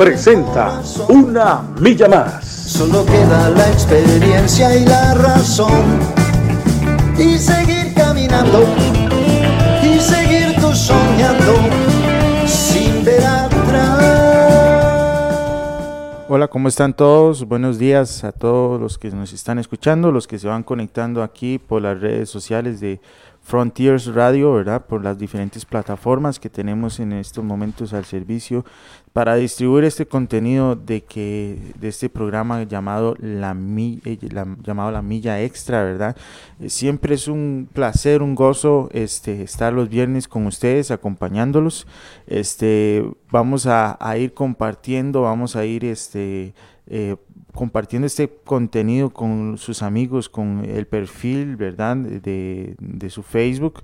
presenta Una Milla Más. Solo queda la experiencia y la razón. Y seguir caminando. Y seguir tú soñando. Sin ver atrás. Hola, ¿cómo están todos? Buenos días a todos los que nos están escuchando, los que se van conectando aquí por las redes sociales de Frontiers Radio, ¿verdad? Por las diferentes plataformas que tenemos en estos momentos al servicio para distribuir este contenido de que de este programa llamado la, eh, la llamado la milla extra, ¿verdad? Eh, siempre es un placer, un gozo este estar los viernes con ustedes acompañándolos. Este vamos a, a ir compartiendo, vamos a ir este eh, compartiendo este contenido con sus amigos, con el perfil, ¿verdad? De, de su Facebook.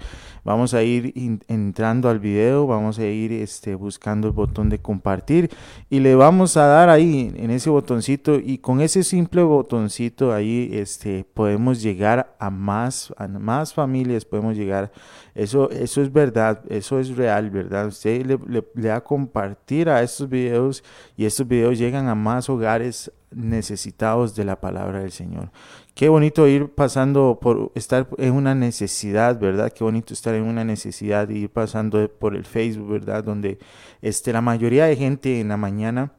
Vamos a ir entrando al video, vamos a ir este, buscando el botón de compartir y le vamos a dar ahí en ese botoncito y con ese simple botoncito ahí este, podemos llegar a más, a más familias, podemos llegar, eso, eso es verdad, eso es real, ¿verdad? Usted le, da compartir a estos videos y estos videos llegan a más hogares necesitados de la palabra del Señor. Qué bonito ir pasando por estar en una necesidad, ¿verdad? Qué bonito estar en una necesidad y ir pasando por el Facebook, ¿verdad? Donde este, la mayoría de gente en la mañana,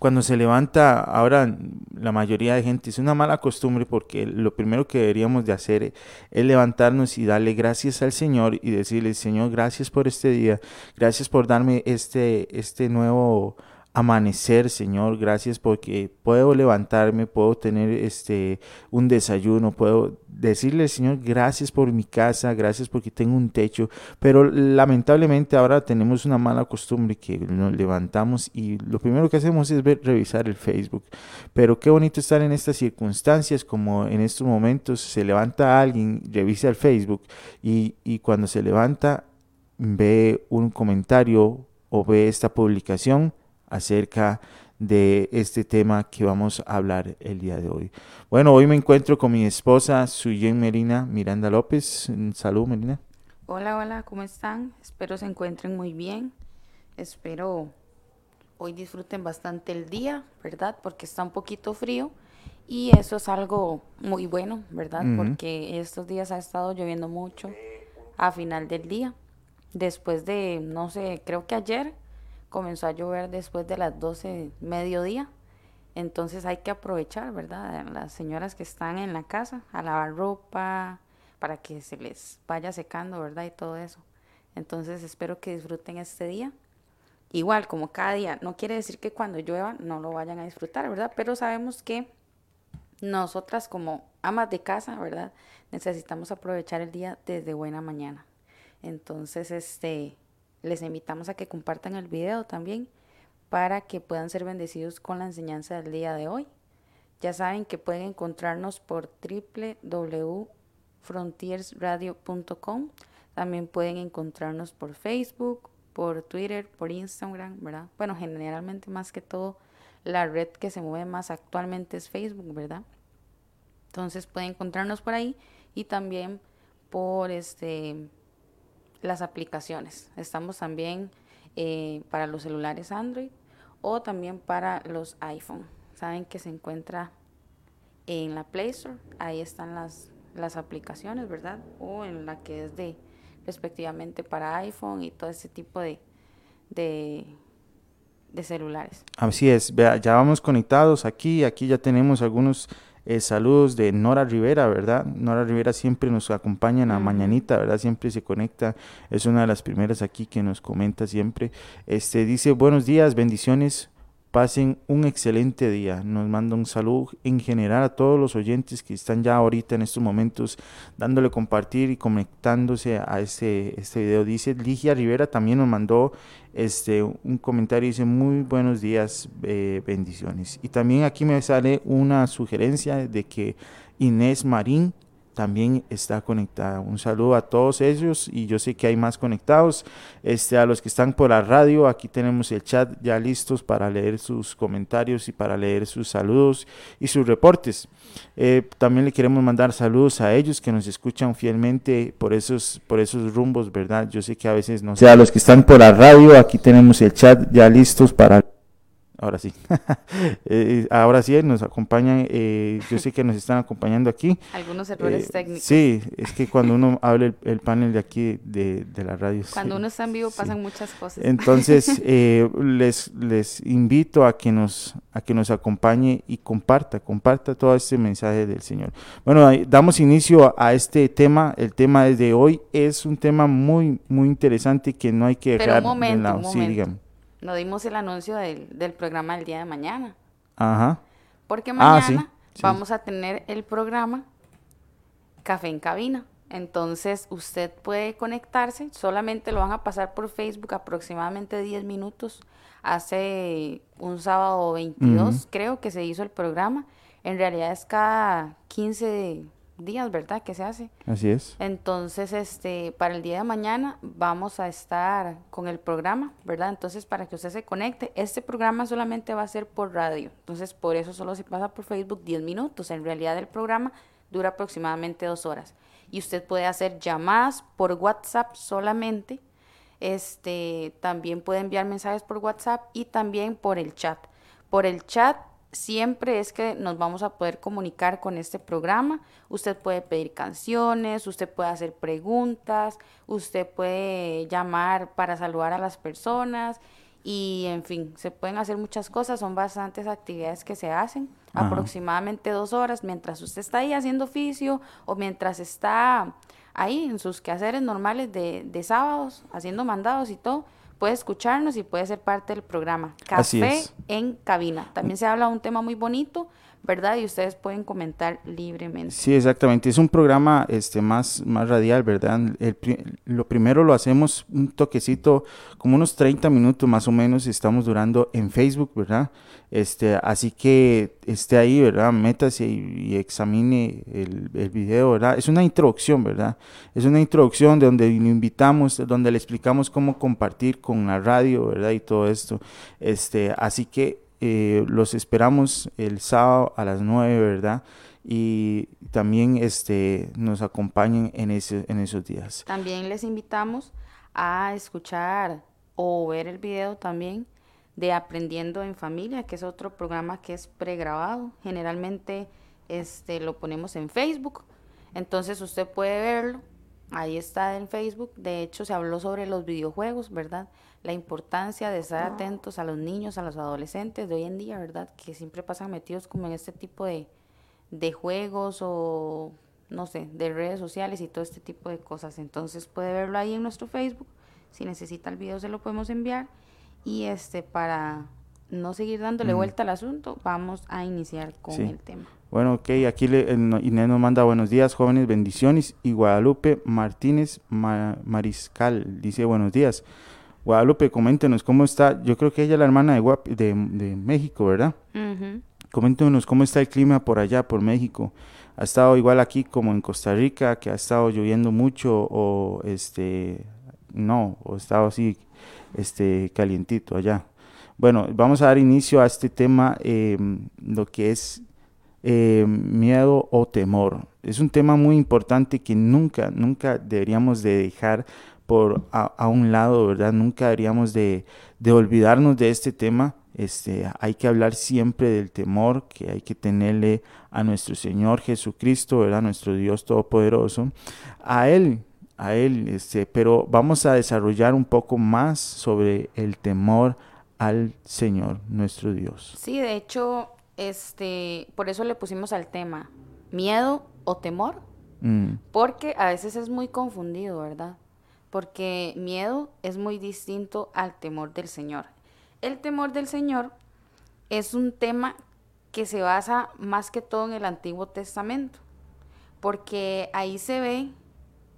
cuando se levanta, ahora la mayoría de gente es una mala costumbre porque lo primero que deberíamos de hacer es levantarnos y darle gracias al Señor y decirle, Señor, gracias por este día, gracias por darme este, este nuevo amanecer, Señor. Gracias porque puedo levantarme, puedo tener este un desayuno, puedo decirle, Señor, gracias por mi casa, gracias porque tengo un techo, pero lamentablemente ahora tenemos una mala costumbre que nos levantamos y lo primero que hacemos es ver, revisar el Facebook. Pero qué bonito estar en estas circunstancias como en estos momentos se levanta alguien, revisa el Facebook y, y cuando se levanta ve un comentario o ve esta publicación acerca de este tema que vamos a hablar el día de hoy. Bueno, hoy me encuentro con mi esposa Suyen Merina Miranda López. Salud, Merina. Hola, hola, ¿cómo están? Espero se encuentren muy bien. Espero hoy disfruten bastante el día, ¿verdad? Porque está un poquito frío y eso es algo muy bueno, ¿verdad? Porque estos días ha estado lloviendo mucho a final del día. Después de, no sé, creo que ayer comenzó a llover después de las 12 mediodía. Entonces hay que aprovechar, ¿verdad? Las señoras que están en la casa a lavar ropa para que se les vaya secando, ¿verdad? Y todo eso. Entonces espero que disfruten este día. Igual, como cada día, no quiere decir que cuando llueva no lo vayan a disfrutar, ¿verdad? Pero sabemos que nosotras como amas de casa, ¿verdad? Necesitamos aprovechar el día desde buena mañana. Entonces, este, les invitamos a que compartan el video también para que puedan ser bendecidos con la enseñanza del día de hoy. Ya saben que pueden encontrarnos por www.frontiersradio.com. También pueden encontrarnos por Facebook, por Twitter, por Instagram, ¿verdad? Bueno, generalmente más que todo la red que se mueve más actualmente es Facebook, ¿verdad? Entonces pueden encontrarnos por ahí y también por este las aplicaciones. Estamos también eh, para los celulares Android o también para los iPhone. Saben que se encuentra en la Play Store. Ahí están las, las aplicaciones, ¿verdad? O en la que es de respectivamente para iPhone y todo ese tipo de, de, de celulares. Así es, ya vamos conectados aquí, aquí ya tenemos algunos eh, saludos de Nora Rivera, ¿verdad? Nora Rivera siempre nos acompaña en la mañanita, ¿verdad? Siempre se conecta, es una de las primeras aquí que nos comenta siempre. Este dice, buenos días, bendiciones. Pasen un excelente día. Nos manda un saludo en general a todos los oyentes que están ya ahorita en estos momentos dándole compartir y conectándose a este, este video. Dice Ligia Rivera también nos mandó este, un comentario. Dice muy buenos días, eh, bendiciones. Y también aquí me sale una sugerencia de que Inés Marín también está conectada. Un saludo a todos ellos y yo sé que hay más conectados. Este, a los que están por la radio, aquí tenemos el chat ya listos para leer sus comentarios y para leer sus saludos y sus reportes. Eh, también le queremos mandar saludos a ellos que nos escuchan fielmente por esos, por esos rumbos, ¿verdad? Yo sé que a veces no. O sea, a los que están por la radio, aquí tenemos el chat ya listos para Ahora sí. Eh, ahora sí nos acompañan, eh, yo sé que nos están acompañando aquí. Algunos errores eh, técnicos. Sí, es que cuando uno habla el, panel de aquí de, la radio. Cuando uno está en vivo pasan muchas cosas. Entonces, les, les invito a que, nos, a que nos acompañe y comparta, comparta todo este mensaje del Señor. Bueno, damos inicio a, este tema. El tema de hoy es un tema muy, muy interesante que no hay que dejar Pero un momento, Un momento no dimos el anuncio del, del, programa del día de mañana. Ajá. Porque ah, mañana vamos a tener el programa Café en Cabina. Entonces usted puede conectarse, solamente lo van a pasar por Facebook aproximadamente 10 minutos. Hace un sábado 22 creo que se hizo el programa. En realidad es cada 15 días, ¿verdad? Que se hace. Así es. Entonces, este, para el día de mañana vamos a estar con el programa, ¿verdad? Entonces, para que usted se conecte, este programa solamente va a ser por radio. Entonces, por eso solo se pasa por Facebook 10 minutos. En realidad, el programa dura aproximadamente dos horas. Y usted puede hacer llamadas por WhatsApp solamente. Este, también puede enviar mensajes por WhatsApp y también por el chat. Por el chat siempre es que nos vamos a poder comunicar con este programa. Usted puede pedir canciones, usted puede hacer preguntas, usted puede llamar para saludar a las personas y en fin, se pueden hacer muchas cosas, son bastantes actividades que se hacen, aproximadamente dos horas, mientras usted está ahí haciendo oficio o mientras está ahí en sus quehaceres normales de, de sábados, haciendo mandados y todo puede escucharnos y puede ser parte del programa. Café en cabina. También se habla de un tema muy bonito, ¿verdad? Y ustedes pueden comentar libremente. Sí, exactamente. Es un programa este, más, más radial, ¿verdad? lo primero lo hacemos un toquecito, como unos 30 minutos más o menos, estamos durando en Facebook, ¿verdad? Este, así que esté ahí, ¿verdad? Métase y, examine el, el, video, ¿verdad? Es una introducción, ¿verdad? Es una introducción donde lo invitamos, donde le explicamos cómo compartir con la radio, ¿verdad? Y todo esto. Este, así que eh, los esperamos el sábado a las 9, ¿verdad? Y también este, nos acompañen en, ese, en esos días. También les invitamos a escuchar o ver el video también de Aprendiendo en Familia, que es otro programa que es pregrabado. Generalmente este, lo ponemos en Facebook, entonces usted puede verlo. Ahí está en Facebook. De hecho, se habló sobre los videojuegos, ¿verdad? La importancia de estar atentos a los niños, a los adolescentes de hoy en día, ¿verdad? Que siempre pasan metidos como en este tipo de, de juegos o, no sé, de redes sociales y todo este tipo de cosas. Entonces puede verlo ahí en nuestro Facebook. Si necesita el video se lo podemos enviar. Y este, para no seguir dándole vuelta al asunto, vamos a iniciar con el tema. Bueno, ok, aquí le, Inés nos manda buenos días, jóvenes, bendiciones. Y Guadalupe Martínez Mariscal dice buenos días. Guadalupe, coméntenos cómo está. Yo creo que ella es la hermana de, de, México, ¿verdad? Coméntenos cómo está el clima por allá, por México. ¿Ha estado igual aquí como en Costa Rica, que ha estado lloviendo mucho o este no, o ha estado así este calientito allá? Bueno, vamos a dar inicio a este tema, em, lo que es em, miedo o temor. Es un tema muy importante que nunca, nunca deberíamos de dejar por a, un lado, ¿verdad? Nunca deberíamos de, olvidarnos de este tema. Este, hay que hablar siempre del temor que hay que tenerle a nuestro Señor Jesucristo, ¿verdad? Nuestro Dios Todopoderoso. A Él, a Él, este, pero vamos a desarrollar un poco más sobre el temor al Señor, nuestro Dios. Sí, de hecho, este, por eso le pusimos al tema miedo o temor, mm. porque a veces es muy confundido, ¿verdad? Porque miedo es muy distinto al temor del Señor. El temor del Señor es un tema que se basa más que todo en el Antiguo Testamento, porque ahí se ve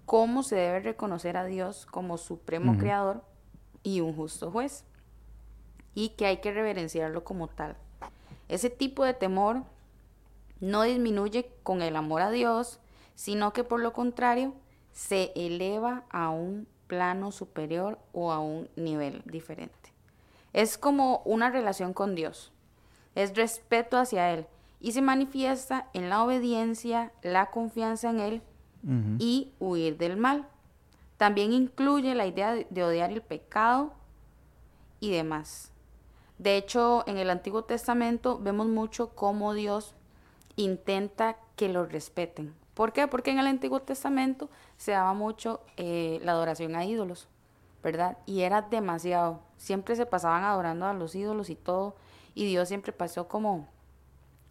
cómo se debe reconocer a Dios como supremo creador y un justo juez, y que hay que reverenciarlo como tal. Ese tipo de temor no disminuye con el amor a Dios, sino que por lo contrario se eleva a un plano superior o a un nivel diferente. Es como una relación con Dios, es respeto hacia Él y se manifiesta en la obediencia, la confianza en Él y huir del mal. También incluye la idea de odiar el pecado y demás. De hecho, en el Antiguo Testamento vemos mucho cómo Dios intenta que lo respeten. ¿Por qué? Porque en el Antiguo Testamento se daba mucho eh, la adoración a ídolos, ¿verdad? Y era demasiado. Siempre se pasaban adorando a los ídolos y todo. Y Dios siempre pasó como,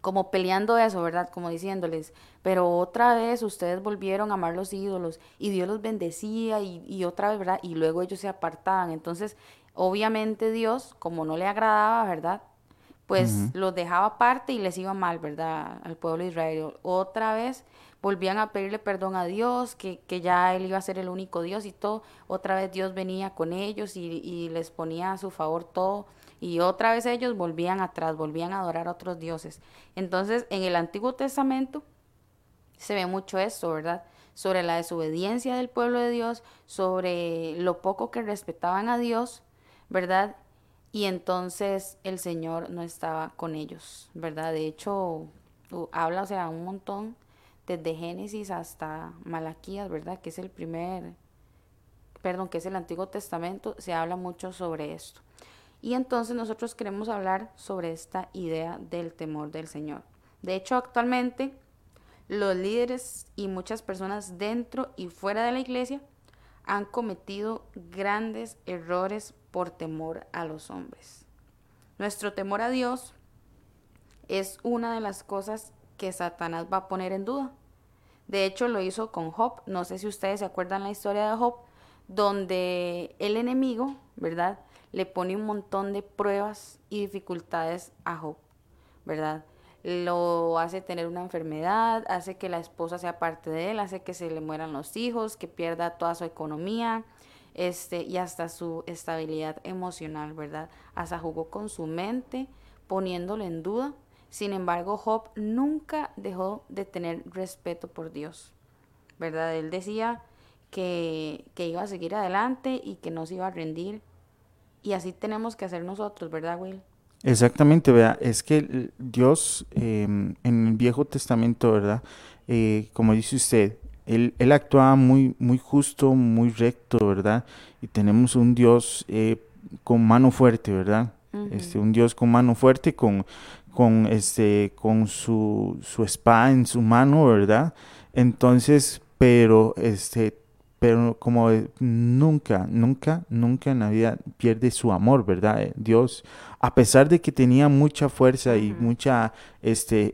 como peleando eso, ¿verdad? Como diciéndoles, pero otra vez ustedes volvieron a amar los ídolos y Dios los bendecía y, y otra vez, ¿verdad? Y luego ellos se apartaban. Entonces, obviamente Dios, como no le agradaba, ¿verdad? Pues los dejaba aparte y les iba mal, ¿verdad? Al pueblo de Israel. Otra vez volvían a pedirle perdón a Dios, que, que, ya Él iba a ser el único Dios y todo. Otra vez Dios venía con ellos y, y, les ponía a su favor todo. Y otra vez ellos volvían atrás, volvían a adorar a otros dioses. Entonces, en el Antiguo Testamento se ve mucho esto, ¿verdad? Sobre la desobediencia del pueblo de Dios, sobre lo poco que respetaban a Dios, ¿verdad? Y entonces el Señor no estaba con ellos, ¿verdad? De hecho, habla, o sea, un montón desde Génesis hasta Malaquías, ¿verdad? Que es el primer, perdón, que es el Antiguo Testamento, se habla mucho sobre esto. Y entonces nosotros queremos hablar sobre esta idea del temor del Señor. De hecho, actualmente los líderes y muchas personas dentro y fuera de la iglesia han cometido grandes errores por temor a los hombres. Nuestro temor a Dios es una de las cosas que Satanás va a poner en duda. De hecho, lo hizo con Job. No sé si ustedes se acuerdan la historia de Job, donde el enemigo, ¿verdad? Le pone un montón de pruebas y dificultades a Job, ¿verdad? Lo hace tener una enfermedad, hace que la esposa sea parte de él, hace que se le mueran los hijos, que pierda toda su economía, este, y hasta su estabilidad emocional, ¿verdad? Hasta jugó con su mente, poniéndole en duda sin embargo, Job nunca dejó de tener respeto por Dios, ¿verdad? Él decía que, iba a seguir adelante y que no se iba a rendir. Y así tenemos que hacer nosotros, ¿verdad, Will? Exactamente, vea, es que Dios em, en el Viejo Testamento, ¿verdad? Eh, como dice usted, él, él, actuaba muy, muy justo, muy recto, ¿verdad? Y tenemos un Dios eh, con mano fuerte, ¿verdad? este, un Dios con mano fuerte, con, con, este, con su, su espada en su mano, ¿verdad? Entonces, pero, este, pero como nunca, nunca, nunca en la vida pierde su amor, ¿verdad? Eh, Dios, a pesar de que tenía mucha fuerza y mucha, este,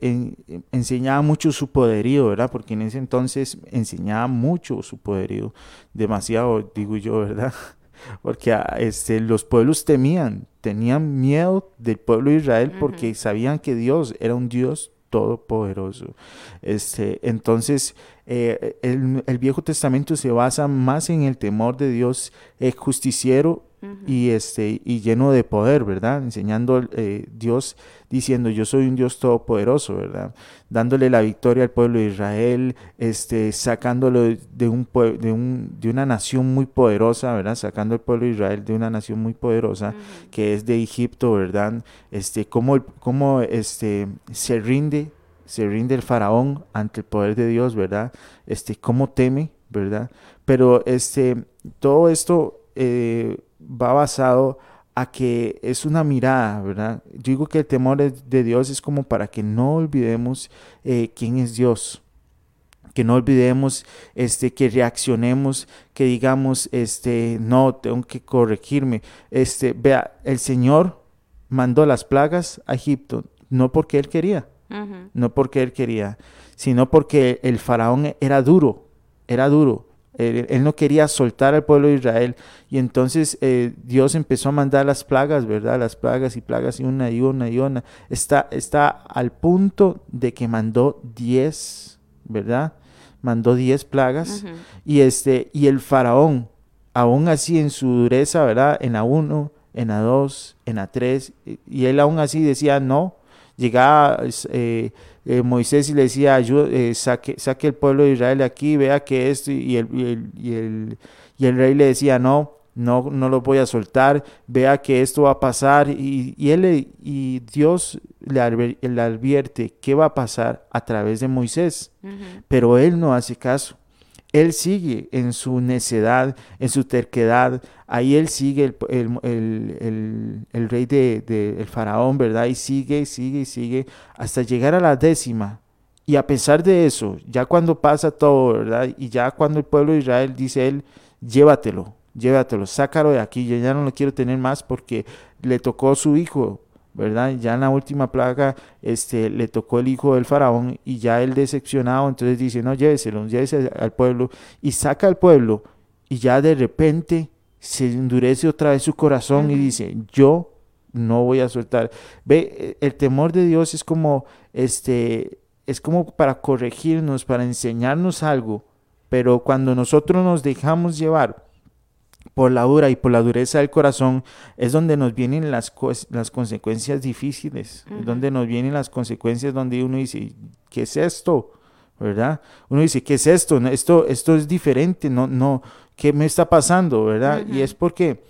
enseñaba mucho su poderío, ¿verdad? Porque en ese entonces enseñaba mucho su poderío, demasiado, digo yo, ¿verdad? porque ah, este, los pueblos temían, tenían miedo del pueblo de Israel porque sabían que Dios era un Dios todopoderoso. Este, entonces, eh, el, Viejo Testamento se basa más en el temor de Dios eh, justiciero y, este, y lleno de poder, ¿verdad? Enseñando eh, Dios diciendo, yo soy un Dios todopoderoso, ¿verdad? Dándole la victoria al pueblo de Israel, este, sacándolo de, un, de, un, de una nación muy poderosa, ¿verdad? Sacando al pueblo de Israel de una nación muy poderosa, que es de Egipto, ¿verdad? Este, cómo, cómo este, se rinde se rinde el faraón ante el poder de Dios, ¿verdad? Este, cómo teme, ¿verdad? Pero este, todo esto eh, va basado a que es una mirada, ¿verdad? Yo digo que el temor de Dios es como para que no olvidemos eh, quién es Dios, que no olvidemos este que reaccionemos que digamos este no tengo que corregirme. Este vea el señor mandó las plagas a Egipto no porque él quería no porque él quería sino porque el faraón era duro era duro Él, no quería soltar al pueblo de Israel. Y entonces eh, Dios empezó a mandar las plagas, ¿verdad? Las plagas y plagas y una y una y una. Está, está al punto de que mandó diez, ¿verdad? Mandó diez plagas. y, este, y el faraón, aún así en su dureza, ¿verdad? En la uno, en la dos, en la tres. Y él aún así decía, no. Llegaba... Eh, eh, Moisés y le decía, eh, saque, saque el pueblo de Israel de aquí, vea que esto, y el, y el, y el, rey le decía, no, no, no lo voy a soltar, vea que esto va a pasar, y, y él y Dios le, advierte qué va a pasar a través de Moisés, pero él no hace caso. Él sigue en su necedad, en su terquedad. Ahí él sigue el, rey del de, el faraón, ¿verdad? Y sigue, sigue, sigue hasta llegar a la décima. Y a pesar de eso, ya cuando pasa todo, ¿verdad? Y ya cuando el pueblo de Israel dice él, llévatelo, llévatelo, sácalo de aquí, yo ya no lo quiero tener más porque le tocó su hijo, ¿verdad? Ya en la última plaga este, le tocó el hijo del faraón y ya él decepcionado, entonces dice, no, lléveselo, llévese al pueblo y saca al pueblo y ya de repente se endurece otra vez su corazón y dice, yo no voy a soltar. Ve, el temor de Dios es como, este, es como para corregirnos, para enseñarnos algo, pero cuando nosotros nos dejamos llevar por la dura y por la dureza del corazón es donde nos vienen las, las consecuencias difíciles, donde nos vienen las consecuencias donde uno dice, ¿qué es esto? ¿Verdad? Uno dice, ¿qué es esto? Esto, esto es diferente, no, no, ¿qué me está pasando? ¿Verdad? Y es porque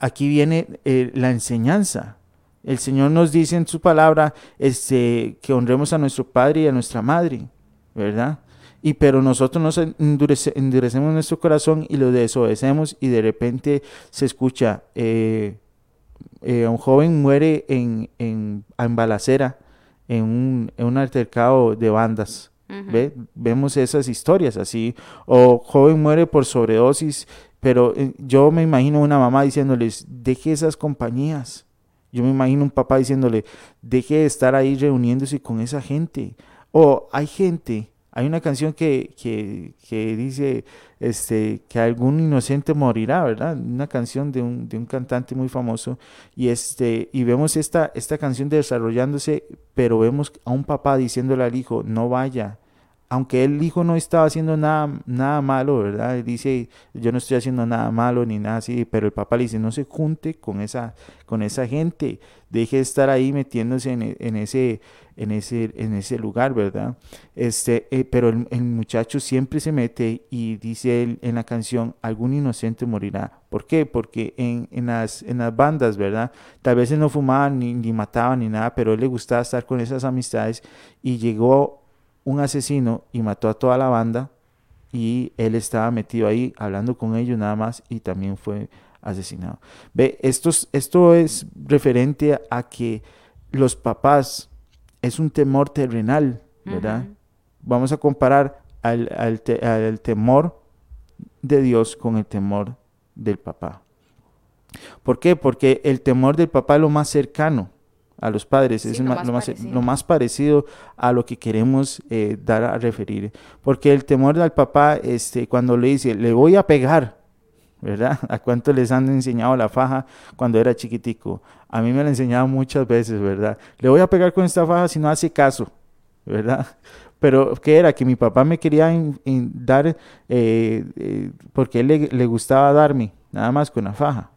aquí viene eh, la enseñanza. El Señor nos dice en su palabra este, que honremos a nuestro Padre y a nuestra Madre, ¿verdad? Y pero nosotros nos endurecemos nuestro corazón y lo desobedecemos y de repente se escucha, eh, eh, un joven muere en, en, en balacera, en un, en un altercado de bandas. ¿Ve? Vemos esas historias así, o joven muere por sobredosis, pero eh, yo me imagino una mamá diciéndoles, deje esas compañías. Yo me imagino un papá diciéndole, deje de estar ahí reuniéndose con esa gente. O hay gente hay una canción que, que, que, dice este, que algún inocente morirá, ¿verdad? Una canción de un, de un cantante muy famoso. Y, este, y vemos esta, esta canción desarrollándose, pero vemos a un papá diciéndole al hijo, no vaya, aunque el hijo no estaba haciendo nada, nada malo, ¿verdad? Dice, yo no estoy haciendo nada malo ni nada así, pero el papá le dice, no se junte con esa, con esa gente, deje de estar ahí metiéndose en, ese, en, ese, en ese lugar, ¿verdad? Este, eh, pero el, muchacho siempre se mete y dice él en la canción, algún inocente morirá. ¿Por qué? Porque en, en, las, en las bandas, ¿verdad? Tal vez él no fumaba ni, ni mataba ni nada, pero él le gustaba estar con esas amistades y llegó un asesino y mató a toda la banda y él estaba metido ahí hablando con ellos nada más y también fue asesinado. Ve, esto, esto es referente a que los papás es un temor terrenal, ¿verdad? Vamos a comparar al, al, temor de Dios con el temor del papá. ¿Por qué? Porque el temor del papá es lo más cercano a los padres, es lo, más, parecido a lo que queremos eh, dar a referir. Porque el temor del papá, este, cuando le dice, le voy a pegar, ¿verdad? ¿A cuánto les han enseñado la faja cuando era chiquitico? A mí me la enseñado muchas veces, ¿verdad? Le voy a pegar con esta faja si no hace caso, ¿verdad? Pero, ¿qué era? Que mi papá me quería dar, eh, eh, porque él le, gustaba darme, nada más con la faja.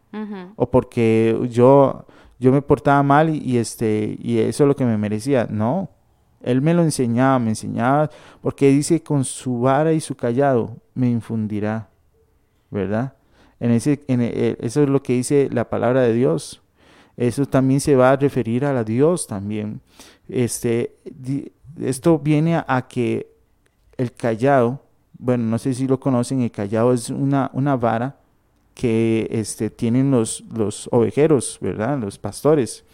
O porque yo yo me portaba mal y, este, y eso es lo que me merecía. No, él me lo enseñaba, me enseñaba, porque dice, con su vara y su callado me infundirá, ¿verdad? En ese, en e, eso es lo que dice la palabra de Dios. Eso también se va a referir a la Dios también. Este, esto viene a, que el callado, bueno, no sé si lo conocen, el callado es una, una vara que este, tienen los, los ovejeros, ¿verdad? Los pastores,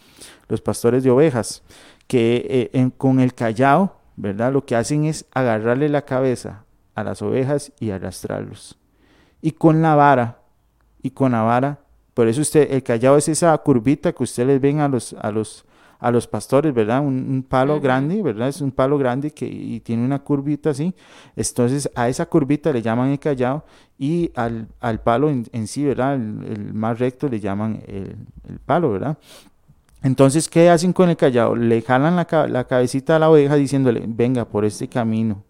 los pastores de ovejas, que eh, con el callao, ¿verdad? Lo que hacen es agarrarle la cabeza a las ovejas y arrastrarlos. Y con la vara, y con la vara, por eso usted, el callao es esa curvita que ustedes ven a los, a los, a los pastores, ¿verdad? Un, palo grande, ¿verdad? Es un palo grande que y tiene una curvita así. Entonces a esa curvita le llaman el callado y al, al palo en, sí, ¿verdad? El, más recto le llaman el, el, palo, ¿verdad? Entonces, ¿qué hacen con el callado? Le jalan la, la cabecita a la oveja diciéndole, venga por este camino.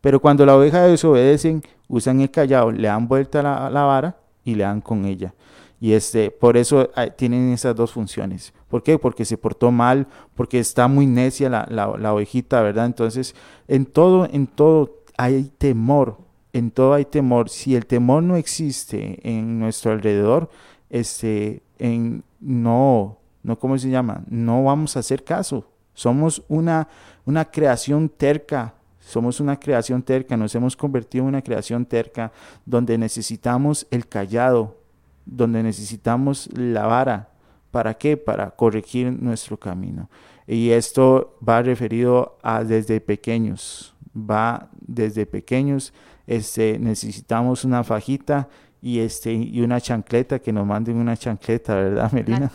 Pero cuando la oveja desobedecen, usan el callado, le dan vuelta la, la vara y le dan con ella. Y este, por eso ah, tienen esas dos funciones. ¿Por qué? Porque se portó mal, porque está muy necia la, ovejita, ¿verdad? Entonces, en todo, en todo hay temor, en todo hay temor. Si el temor no existe en nuestro alrededor, este, en, no, no, ¿cómo se llama? No vamos a hacer caso. Somos una, una creación terca, somos una creación terca, nos hemos convertido en una creación terca donde necesitamos el callado, donde necesitamos la vara. ¿Para qué? Para corregir nuestro camino. Y esto va referido a desde pequeños. Va desde pequeños. Este, necesitamos una fajita y este y una chancleta que nos manden una chancleta, ¿verdad, Melina?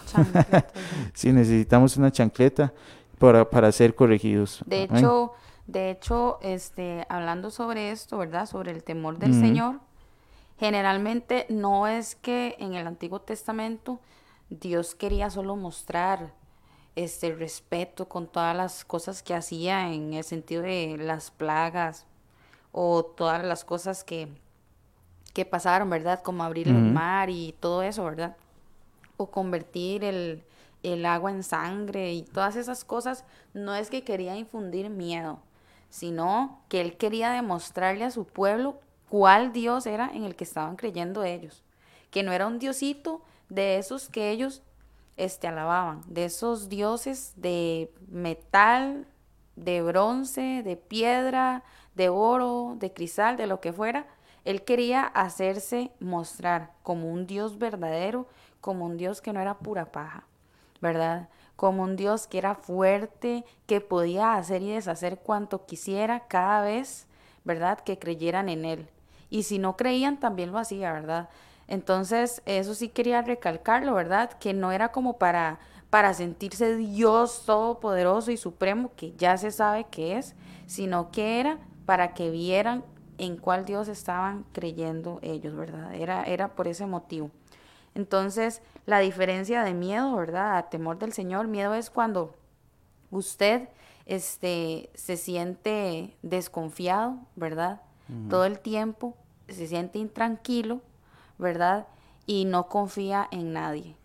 sí, necesitamos una chancleta para, para ser corregidos. De hecho, de hecho, este, hablando sobre esto, ¿verdad? Sobre el temor del Señor, Generalmente no es que en el Antiguo Testamento Dios quería solo mostrar este respeto con todas las cosas que hacía en el sentido de las plagas o todas las cosas que, que pasaron, ¿verdad? Como abrir el mar y todo eso, ¿verdad? O convertir el, el agua en sangre y todas esas cosas, no es que quería infundir miedo, sino que él quería demostrarle a su pueblo cuál Dios era en el que estaban creyendo ellos, que no era un diosito de esos que ellos este, alababan, de esos dioses de metal, de bronce, de piedra, de oro, de cristal, de lo que fuera. Él quería hacerse mostrar como un Dios verdadero, como un Dios que no era pura paja, ¿verdad? Como un Dios que era fuerte, que podía hacer y deshacer cuanto quisiera cada vez, ¿verdad? Que creyeran en Él. Y si no creían, también lo hacía, ¿verdad? Entonces, eso sí quería recalcarlo, ¿verdad? Que no era como para, para sentirse Dios todopoderoso y supremo, que ya se sabe que es, sino que era para que vieran en cuál Dios estaban creyendo ellos, ¿verdad? Era, era por ese motivo. Entonces, la diferencia de miedo, ¿verdad? A temor del Señor, miedo es cuando usted este, se siente desconfiado, ¿verdad? todo el tiempo, se siente intranquilo, ¿verdad? Y no confía en nadie.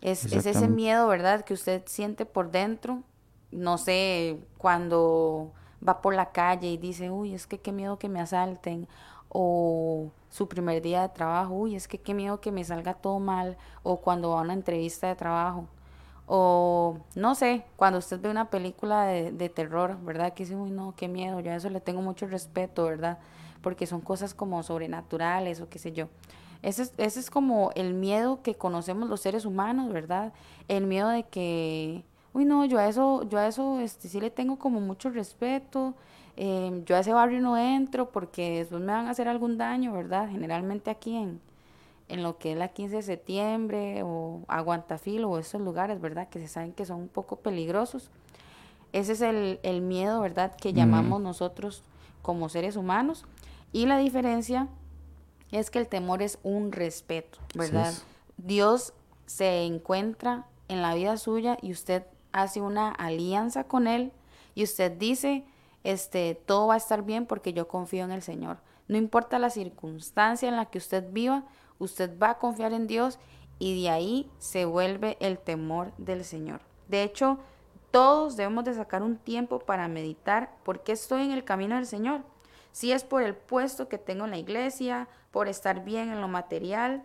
Es, ese miedo, ¿verdad? Que usted siente por dentro, no sé, cuando va por la calle y dice, uy, es que qué miedo que me asalten, o su primer día de trabajo, uy, es que qué miedo que me salga todo mal, o cuando va a una entrevista de trabajo, o no sé, cuando usted ve una película de, de terror, ¿verdad? Que dice, uy, no, qué miedo, yo a eso le tengo mucho respeto, ¿verdad? porque son cosas como sobrenaturales o qué sé yo. Ese es, ese es como el miedo que conocemos los seres humanos, ¿verdad? El miedo de que, uy, no, yo a eso, yo a eso este, sí le tengo como mucho respeto, em, yo a ese barrio no entro porque después me van a hacer algún daño, ¿verdad? Generalmente aquí en, en lo que es la 15 de septiembre o Aguantafil o esos lugares, ¿verdad? Que se saben que son un poco peligrosos. Ese es el, el miedo, ¿verdad? Que llamamos nosotros como seres humanos. Y la diferencia es que el temor es un respeto, ¿verdad? Dios se encuentra en la vida suya y usted hace una alianza con él y usted dice, este, todo va a estar bien porque yo confío en el Señor. No importa la circunstancia en la que usted viva, usted va a confiar en Dios y de ahí se vuelve el temor del Señor. De hecho, todos debemos de sacar un tiempo para meditar porque estoy en el camino del Señor si es por el puesto que tengo en la iglesia, por estar bien en lo material.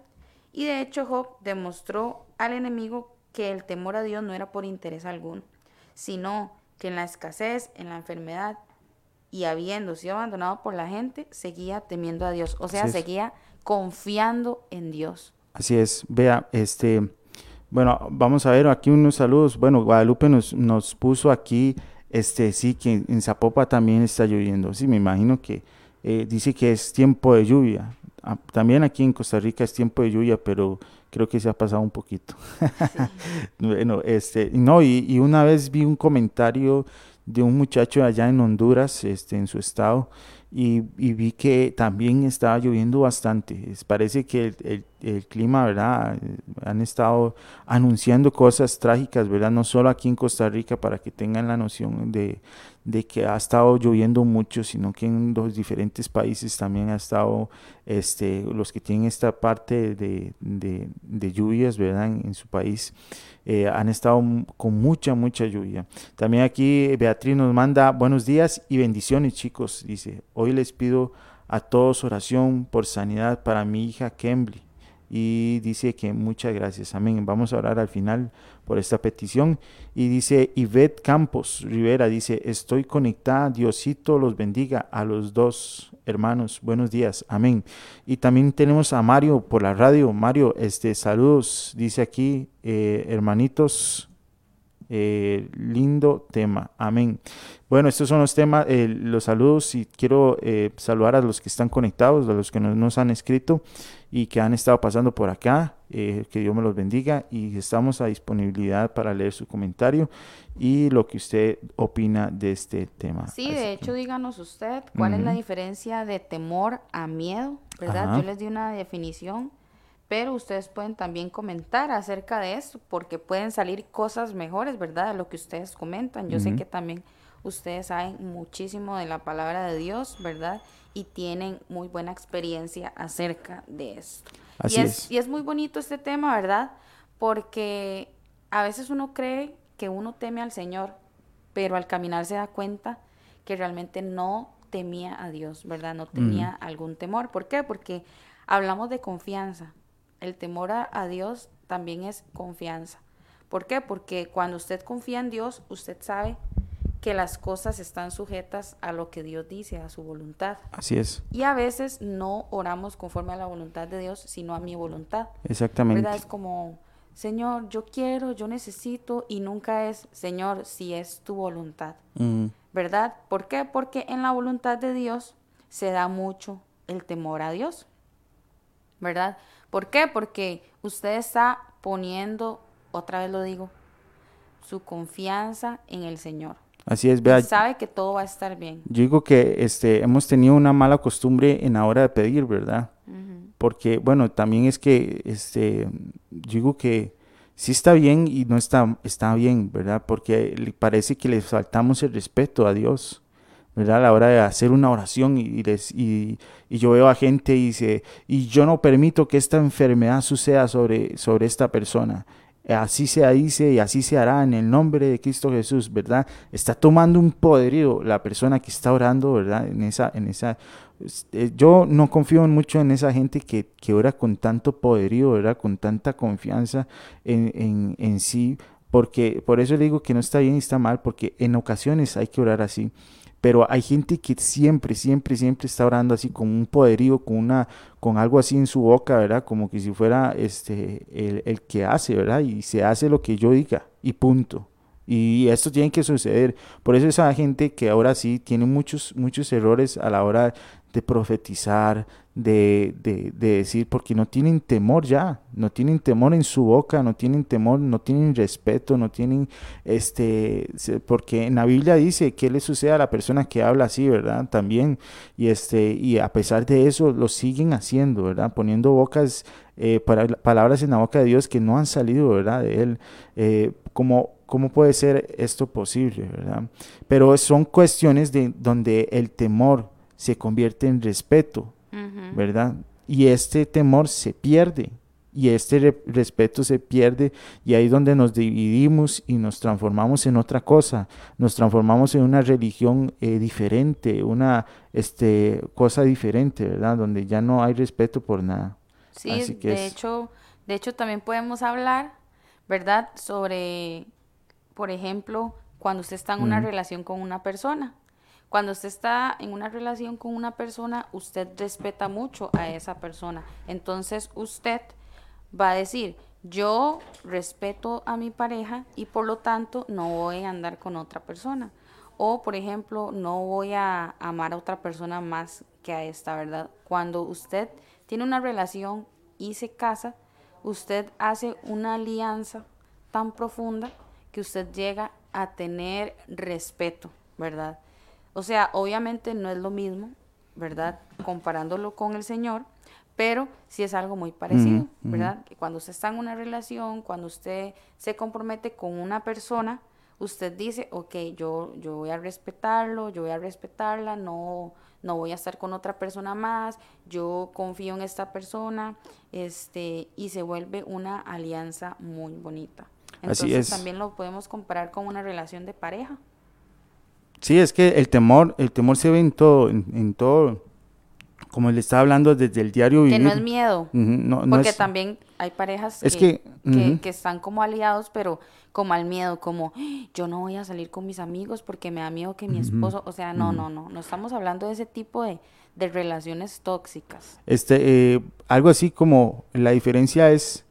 Y de hecho Job demostró al enemigo que el temor a Dios no era por interés alguno, sino que en la escasez, en la enfermedad y habiendo sido abandonado por la gente, seguía temiendo a Dios, o sea, seguía confiando en Dios. Así es, vea, este, bueno, vamos a ver aquí unos saludos. Bueno, Guadalupe nos, nos puso aquí este, sí, que en Zapopa también está lloviendo. Sí, me imagino que eh, dice que es tiempo de lluvia. Ah, también aquí en Costa Rica es tiempo de lluvia, pero creo que se ha pasado un poquito. bueno, este, no, y, y, una vez vi un comentario de un muchacho allá en Honduras, este, en su estado, y, vi que también estaba lloviendo bastante. parece que el, el, clima, ¿verdad? Han estado anunciando cosas trágicas, ¿verdad? No solo aquí en Costa Rica, para que tengan la noción de, de que ha estado lloviendo mucho, sino que en los diferentes países también ha estado, este, los que tienen esta parte de, de, lluvias, ¿verdad? en su país. Eh, han estado con mucha, mucha lluvia. También aquí Beatriz nos manda buenos días y bendiciones, chicos. Dice, hoy les pido a todos oración por sanidad para mi hija Kembly. Y dice que muchas gracias, amén. Vamos a orar al final por esta petición. Y dice Ivette Campos Rivera, dice, estoy conectada, Diosito los bendiga a los dos hermanos. Buenos días, amén. Y también tenemos a Mario por la radio. Mario, este, saludos, dice aquí, eh, hermanitos. Eh, lindo tema, amén. Bueno, estos son los temas, eh, los saludos y quiero saludar a los que están conectados, a los que nos han escrito y que han estado pasando por acá. Eh, que Dios me los bendiga y estamos a disponibilidad para leer su comentario y lo que usted opina de este tema. Sí, de hecho, díganos usted cuál es la diferencia de temor a miedo, ¿verdad? Yo les di una definición, pero ustedes pueden también comentar acerca de esto porque pueden salir cosas mejores, ¿verdad? De lo que ustedes comentan. Yo sé que también ustedes saben muchísimo de la palabra de Dios, ¿verdad? y tienen muy buena experiencia acerca de esto. Así y es, Y es muy bonito este tema, ¿verdad? Porque a veces uno cree que uno teme al Señor, pero al caminar se da cuenta que realmente no temía a Dios, ¿verdad? No tenía algún temor. ¿Por qué? Porque hablamos de confianza. El temor a, a Dios también es confianza. ¿Por qué? Porque cuando usted confía en Dios, usted sabe que las cosas están sujetas a lo que Dios dice, a su voluntad. Así es. Y a veces no oramos conforme a la voluntad de Dios, sino a mi voluntad. Exactamente. ¿Verdad? Es como, Señor, yo quiero, yo necesito, y nunca es, Señor, si es tu voluntad. ¿Verdad? ¿Por qué? Porque en la voluntad de Dios se da mucho el temor a Dios. ¿Verdad? ¿Por qué? Porque usted está poniendo, otra vez lo digo, su confianza en el Señor. Así es, vea. Sabe que todo va a estar bien. Yo digo que este, hemos tenido una mala costumbre en la hora de pedir, ¿verdad? Porque, bueno, también es que, este, yo digo que sí está bien y no está, está bien, ¿verdad? Porque parece que le faltamos el respeto a Dios, ¿verdad? A la hora de hacer una oración y, y, y, yo veo a gente y dice, y yo no permito que esta enfermedad suceda sobre, sobre esta persona así se dice y así se hará en el nombre de Cristo Jesús, ¿verdad? Está tomando un poderío la persona que está orando, ¿verdad? En esa, en esa, eh, yo no confío mucho en esa gente que, que ora con tanto poderío, ¿verdad? Con tanta confianza en, en, en sí, porque por eso le digo que no está bien y está mal, porque en ocasiones hay que orar así pero hay gente que siempre, siempre, siempre está orando así con un poderío, con una, con algo así en su boca, ¿verdad? Como que si fuera este el, el que hace, ¿verdad? Y se hace lo que yo diga y punto. Y esto tiene que suceder. Por eso esa gente que ahora sí tiene muchos, muchos errores a la hora de profetizar, de, de, decir, porque no tienen temor ya, no tienen temor en su boca, no tienen temor, no tienen respeto, no tienen, este, porque en la Biblia dice que le sucede a la persona que habla así, ¿verdad? También, y este, y a pesar de eso lo siguen haciendo, ¿verdad? Poniendo bocas, eh, para, palabras en la boca de Dios que no han salido, ¿verdad? De Él, eh, como ¿Cómo puede ser esto posible, verdad? Pero son cuestiones de donde el temor se convierte en respeto, ¿verdad? Y este temor se pierde y este respeto se pierde y ahí es donde nos dividimos y nos transformamos en otra cosa, nos transformamos en una religión eh, diferente, una este, cosa diferente, ¿verdad? Donde ya no hay respeto por nada. Sí, de hecho, de hecho también podemos hablar, ¿verdad? Sobre, por ejemplo, cuando usted está en una relación con una persona cuando usted está en una relación con una persona, usted respeta mucho a esa persona. Entonces usted va a decir, yo respeto a mi pareja y por lo tanto no voy a andar con otra persona. O, por ejemplo, no voy a amar a otra persona más que a esta, ¿verdad? Cuando usted tiene una relación y se casa, usted hace una alianza tan profunda que usted llega a tener respeto, ¿verdad? O sea, obviamente no es lo mismo, ¿verdad? Comparándolo con el Señor, pero sí es algo muy parecido, ¿verdad? Que cuando usted está en una relación, cuando usted se compromete con una persona, usted dice, ok, yo, yo voy a respetarlo, yo voy a respetarla, no, no voy a estar con otra persona más, yo confío en esta persona, este, y se vuelve una alianza muy bonita. Entonces también lo podemos comparar con una relación de pareja. Sí, es que el temor, el temor se ve en todo, en, todo, como le estaba hablando desde el diario Que no es miedo, porque también hay parejas que, que, están como aliados, pero como al miedo, como yo no voy a salir con mis amigos porque me da miedo que mi esposo, o sea, no, no, no, no estamos hablando de ese tipo de, de relaciones tóxicas. Este, eh, algo así como la diferencia es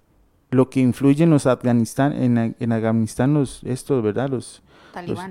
lo que influye en los Afganistán, en, en Afganistán los, estos, ¿verdad? Los,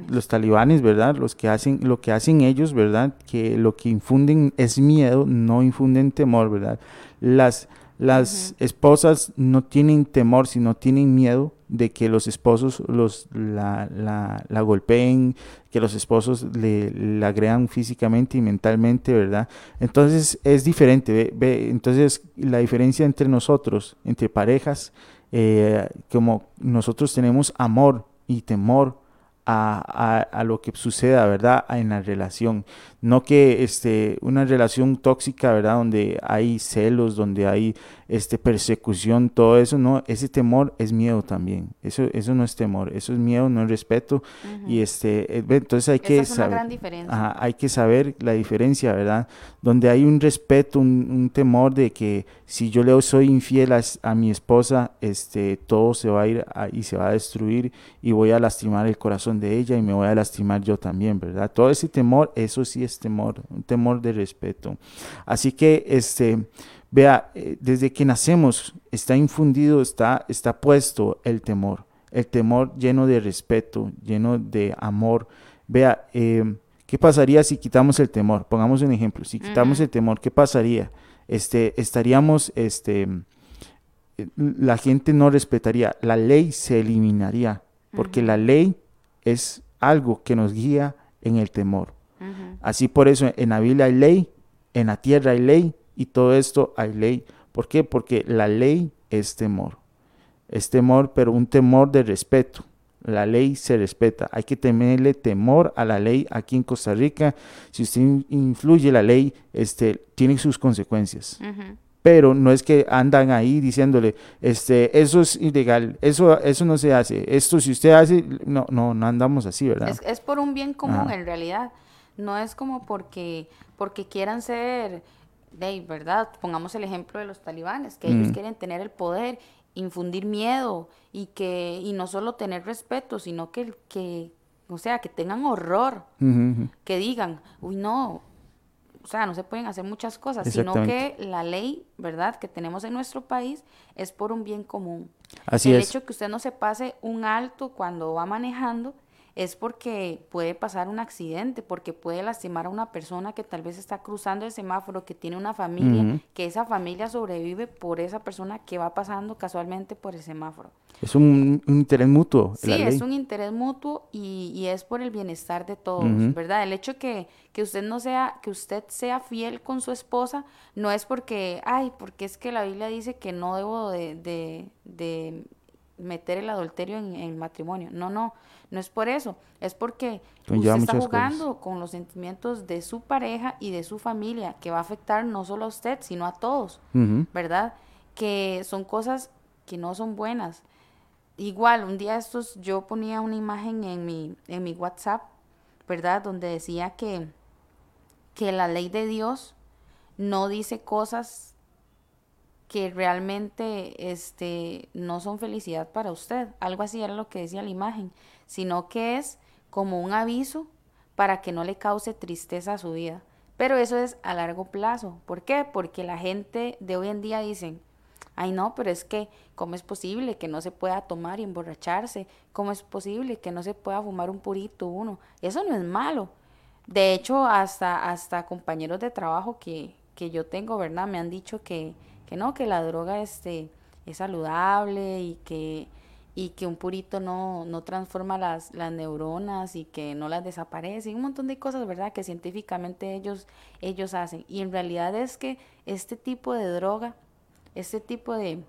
los, talibanes, ¿verdad? Los que hacen, lo que hacen ellos, ¿verdad? Que lo que infunden es miedo, no infunden temor, ¿verdad? Las, las esposas no tienen temor, sino tienen miedo de que los esposos los, la, la, la golpeen, que los esposos le, la agregan físicamente y mentalmente, ¿verdad? Entonces es diferente, ve, entonces la diferencia entre nosotros, entre parejas, eh, como nosotros tenemos amor y temor a, a, lo que suceda, ¿verdad? En la relación. No que este, una relación tóxica, ¿verdad? Donde hay celos, donde hay este, persecución, todo eso, no, ese temor es miedo también. Eso, eso no es temor, eso es miedo, no es respeto. Y este, eh, entonces hay que saber. hay que saber la diferencia, ¿verdad? Donde hay un respeto, un, temor de que si yo le soy infiel a, mi esposa, este, todo se va a ir y se va a destruir y voy a lastimar el corazón de ella y me voy a lastimar yo también, ¿verdad? Todo ese temor, eso sí es temor, un temor de respeto. Así que, este, vea, eh, desde que nacemos está infundido, está, está puesto el temor, el temor lleno de respeto, lleno de amor. Vea, em, ¿qué pasaría si quitamos el temor? Pongamos un ejemplo, si quitamos el temor, ¿qué pasaría? Este, estaríamos, este, la gente no respetaría, la ley se eliminaría, porque la ley es algo que nos guía en el temor. Así por eso en la Biblia hay ley, en la tierra hay ley y todo esto hay ley. ¿Por qué? Porque la ley es temor. Es temor, pero un temor de respeto. La ley se respeta. Hay que tenerle temor a la ley aquí en Costa Rica. Si usted influye la ley, este, tiene sus consecuencias. Pero no es que andan ahí diciéndole, este, eso es ilegal, eso, eso no se hace, esto si usted hace, no, no, no andamos así, ¿verdad? Es, por un bien común en realidad no es como porque, porque quieran ser, de verdad, pongamos el ejemplo de los talibanes, que ellos quieren tener el poder, infundir miedo y que, y no solo tener respeto, sino que, que o sea, que tengan horror, que digan, uy no, o sea, no se pueden hacer muchas cosas, sino que la ley, ¿verdad?, que tenemos en nuestro país es por un bien común. Así el hecho que usted no se pase un alto cuando va manejando es porque puede pasar un accidente, porque puede lastimar a una persona que tal vez está cruzando el semáforo, que tiene una familia, que esa familia sobrevive por esa persona que va pasando casualmente por el semáforo. Es un, interés mutuo. Sí, es un interés mutuo y, y, es por el bienestar de todos, ¿verdad? El hecho que, que usted no sea, que usted sea fiel con su esposa, no es porque, ay, porque es que la Biblia dice que no debo de, de, de meter el adulterio en, el matrimonio. No, no, no es por eso. Es porque usted está jugando con los sentimientos de su pareja y de su familia, que va a afectar no solo a usted, sino a todos, ¿verdad? Que son cosas que no son buenas. Igual, un día estos yo ponía una imagen en mi, en mi WhatsApp, ¿verdad? Donde decía que, que la ley de Dios no dice cosas que realmente este, no son felicidad para usted. Algo así era lo que decía la imagen, sino que es como un aviso para que no le cause tristeza a su vida. Pero eso es a largo plazo. ¿Por qué? Porque la gente de hoy en día dicen, ay no, pero es que, ¿cómo es posible que no se pueda tomar y emborracharse? ¿Cómo es posible que no se pueda fumar un purito uno? Eso no es malo. De hecho, hasta, hasta compañeros de trabajo que, que yo tengo, ¿verdad? Me han dicho que, que no, que la droga este, es saludable y que, y que un purito no, no transforma las, las neuronas y que no las desaparece, y un montón de cosas, ¿verdad? Que científicamente ellos, ellos hacen. Y en realidad es que este tipo de droga, este tipo de,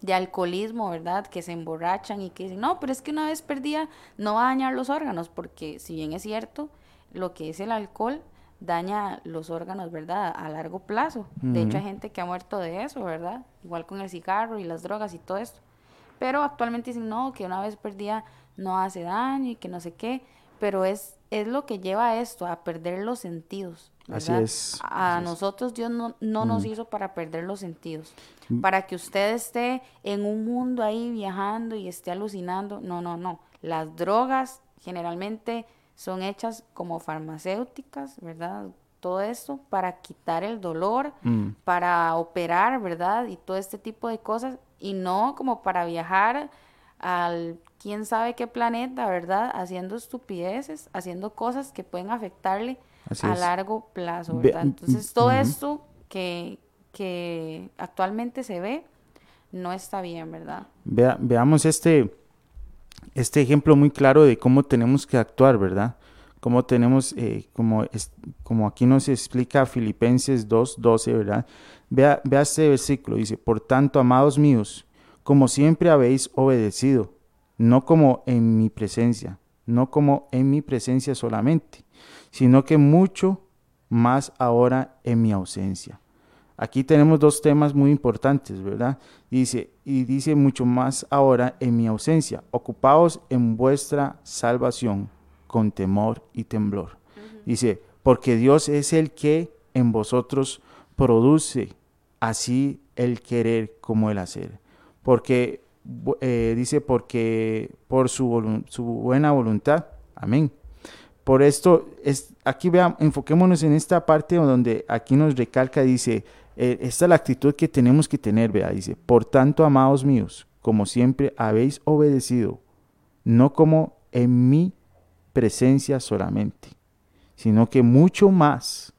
de alcoholismo, ¿verdad? Que se emborrachan y que dicen, no, pero es que una vez perdía no va a dañar los órganos, porque si bien es cierto, lo que es el alcohol daña los órganos, ¿verdad? A largo plazo. De hecho, hay gente que ha muerto de eso, ¿verdad? Igual con el cigarro y las drogas y todo esto. Pero actualmente dicen, no, que una vez perdía no hace daño y que no sé qué. Pero es, es lo que lleva a esto, a perder los sentidos. Así es. A nosotros Dios no, no nos hizo para perder los sentidos. Para que usted esté en un mundo ahí viajando y esté alucinando. No, no, no. Las drogas generalmente son hechas como farmacéuticas, ¿verdad? Todo esto para quitar el dolor, Mm. para operar, ¿verdad? Y todo este tipo de cosas, y no como para viajar al quién sabe qué planeta, ¿verdad? Haciendo estupideces, haciendo cosas que pueden afectarle Así a es. largo plazo, Ve- ¿verdad? Entonces, todo ujú. esto que, que actualmente se ve no está bien, ¿verdad? Vea- veamos este, este ejemplo muy claro de cómo tenemos que actuar, ¿verdad? Cómo tenemos, eh, como, como aquí nos explica Filipenses 2.12, ¿verdad? Vea, vea este versículo, dice, por tanto, amados míos, como siempre habéis obedecido, no como en mi presencia, no como en mi presencia solamente, sino que mucho más ahora en mi ausencia. Aquí tenemos dos temas muy importantes, ¿verdad? Dice, y dice mucho más ahora en mi ausencia, ocupaos en vuestra salvación con temor y temblor. Dice, porque Dios es el que en vosotros produce así el querer como el hacer. Porque, eh, dice, porque por su buena voluntad, amén. Por esto, es, aquí veamos, enfoquémonos en esta parte donde aquí nos recalca, dice, eh, esta es la actitud que tenemos que tener, vea, dice, por tanto, amados míos, como siempre habéis obedecido, no como en mi presencia solamente, sino que mucho más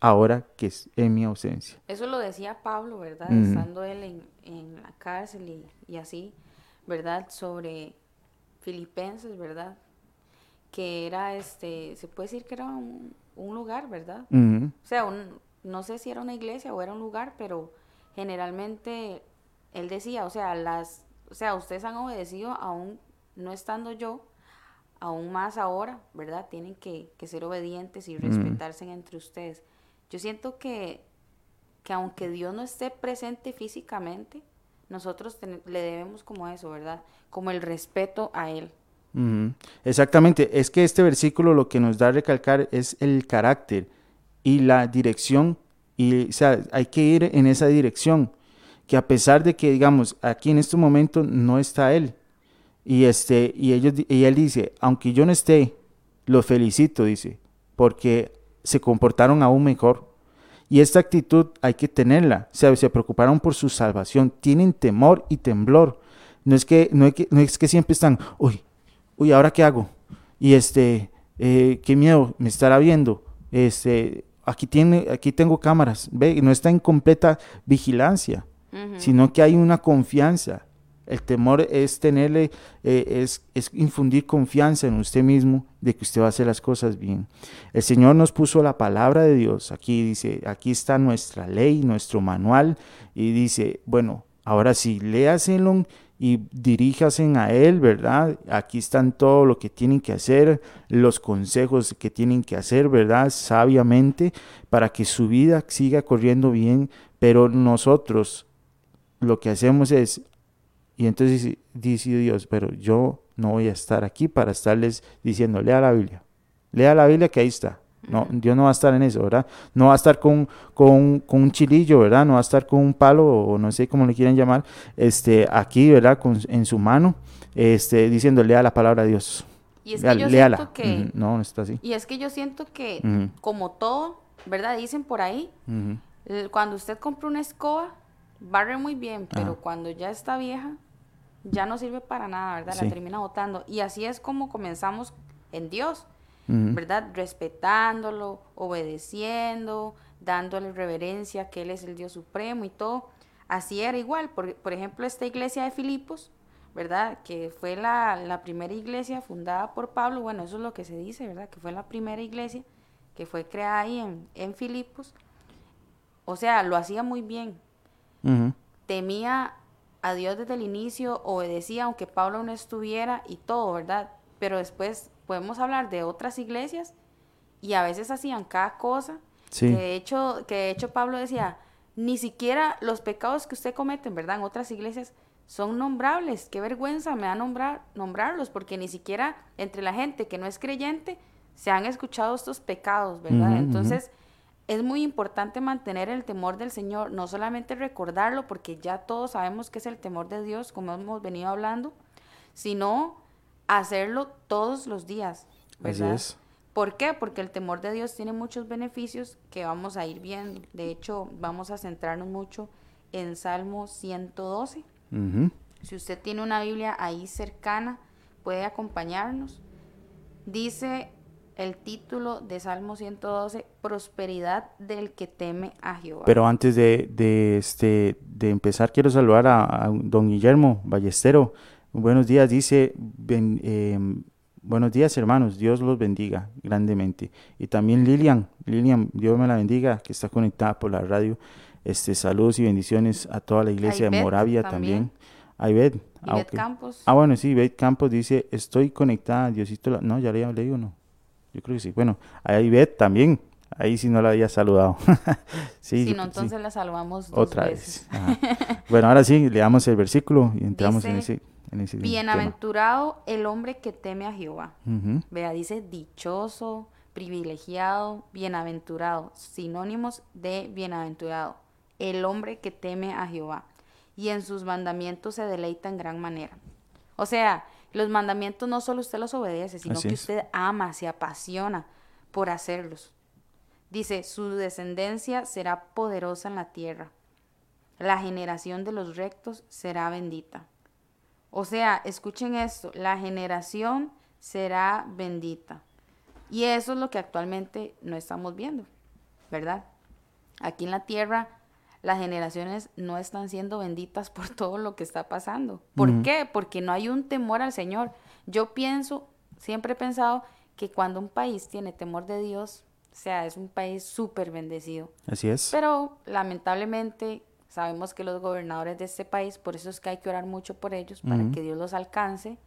ahora que es en mi ausencia. Eso lo decía Pablo, ¿verdad? Estando él en, en la cárcel y, y así, ¿verdad? Sobre Filipenses, ¿verdad? Que era, este, se puede decir que era un, un lugar, ¿verdad? O sea, un- no sé si era una iglesia o era un lugar, pero generalmente él decía, o sea, las, o sea, ustedes han obedecido aún no estando yo, aún más ahora, ¿verdad? Tienen que, que ser obedientes y respetarse entre ustedes. Yo siento que, que aunque Dios no esté presente físicamente, nosotros ten- le debemos como eso, ¿verdad? Como el respeto a Él. Exactamente, es que este versículo lo que nos da a recalcar es el carácter y la dirección, y sea, hay que ir en esa dirección, que a pesar de que, digamos, aquí en este momento no está Él, y, este, y, ellos, y Él dice, aunque yo no esté, los felicito, dice, porque se comportaron aún mejor. Y esta actitud hay que tenerla. O se preocuparon por su salvación. Tienen temor y temblor. No es que, no es que, no es que siempre están, uy, uy, ¿ahora qué hago? Y este, eh, qué miedo, me estará viendo. Este, aquí, tiene, aquí tengo cámaras. Ve, no está en completa vigilancia, sino que hay una confianza. El temor es tenerle, eh, es, es infundir confianza en usted mismo de que usted va a hacer las cosas bien. El Señor nos puso la palabra de Dios. Aquí dice, aquí está nuestra ley, nuestro manual. Y dice, bueno, ahora sí, léaselo y diríjase a Él, ¿verdad? Aquí están todo lo que tienen que hacer, los consejos que tienen que hacer, ¿verdad? Sabiamente, para que su vida siga corriendo bien. Pero nosotros lo que hacemos es y entonces dice- Dios, pero yo no voy a estar aquí para estarles diciendo, lea la Biblia. Lea la Biblia que ahí está. No, Dios no va a estar en eso, ¿verdad? No va a estar con, con, con un chilillo, ¿verdad? No va a estar con un palo o no sé cómo le quieran llamar, este, aquí, ¿verdad? Con, en su mano, este, diciendo, lea la palabra de Dios. Y es que yo léala. siento que, No, no está así. y es que yo siento que, como todo, ¿verdad? Dicen por ahí, cuando usted compra una escoba, barre muy bien, pero cuando ya está vieja, ya no sirve para nada, ¿verdad? Sí. La termina botando. Y así es como comenzamos en Dios, ¿verdad? Respetándolo, obedeciendo, dándole reverencia, que Él es el Dios supremo y todo. Así era igual, por, por ejemplo, esta iglesia de Filipos, ¿verdad? Que fue la, la, primera iglesia fundada por Pablo, bueno, eso es lo que se dice, ¿verdad? Que fue la primera iglesia que fue creada ahí en, en Filipos. O sea, lo hacía muy bien. Temía a Dios desde el inicio, obedecía aunque Pablo no estuviera y todo, ¿verdad? Pero después podemos hablar de otras iglesias y a veces hacían cada cosa. Que, de hecho, que de hecho Pablo decía, ni siquiera los pecados que usted comete, ¿verdad? En otras iglesias son nombrables. Qué vergüenza me da nombrar, nombrarlos, porque ni siquiera entre la gente que no es creyente se han escuchado estos pecados, ¿verdad? Entonces, es muy importante mantener el temor del Señor, no solamente recordarlo, porque ya todos sabemos que es el temor de Dios, como hemos venido hablando, sino hacerlo todos los días, ¿verdad? Así es. ¿Por qué? Porque el temor de Dios tiene muchos beneficios que vamos a ir viendo. De hecho, vamos a centrarnos mucho en Salmo 112. Si usted tiene una Biblia ahí cercana, puede acompañarnos. Dice el título de Salmo 112, Prosperidad del que teme a Jehová. Pero antes de, de este, de empezar, quiero saludar a, don Guillermo Ballestero. Buenos días, dice, em, buenos días hermanos, Dios los bendiga grandemente. Y también Lilian, Lilian, Dios me la bendiga, que está conectada por la radio. Este, saludos y bendiciones a toda la iglesia de Moravia también. también. Ah, Campos. Ah, bueno, sí, Beth Campos dice, estoy conectada, Diosito. No, ya le leí uno. Yo creo que sí. Bueno, ahí Beth también. Ahí sí no la había saludado. sí, si no, entonces la saludamos dos Otra vez. bueno, ahora sí, leamos el versículo y entramos en ese, Bienaventurado el hombre que teme a Jehová. Vea, dice dichoso, privilegiado, bienaventurado. Sinónimos de bienaventurado. El hombre que teme a Jehová. Y en sus mandamientos se deleita en gran manera. O sea, los mandamientos no solo usted los obedece, sino que usted ama, se apasiona por hacerlos. Dice, su descendencia será poderosa en la tierra. La generación de los rectos será bendita. O sea, escuchen esto, la generación será bendita. Y eso es lo que actualmente no estamos viendo, ¿verdad? Aquí en la tierra las generaciones no están siendo benditas por todo lo que está pasando. ¿Por qué? Porque no hay un temor al Señor. Yo pienso, siempre he pensado que cuando un país tiene temor de Dios, o sea, es un país súper bendecido. Así es. Pero lamentablemente sabemos que los gobernadores de este país, por eso es que hay que orar mucho por ellos, para que Dios los alcance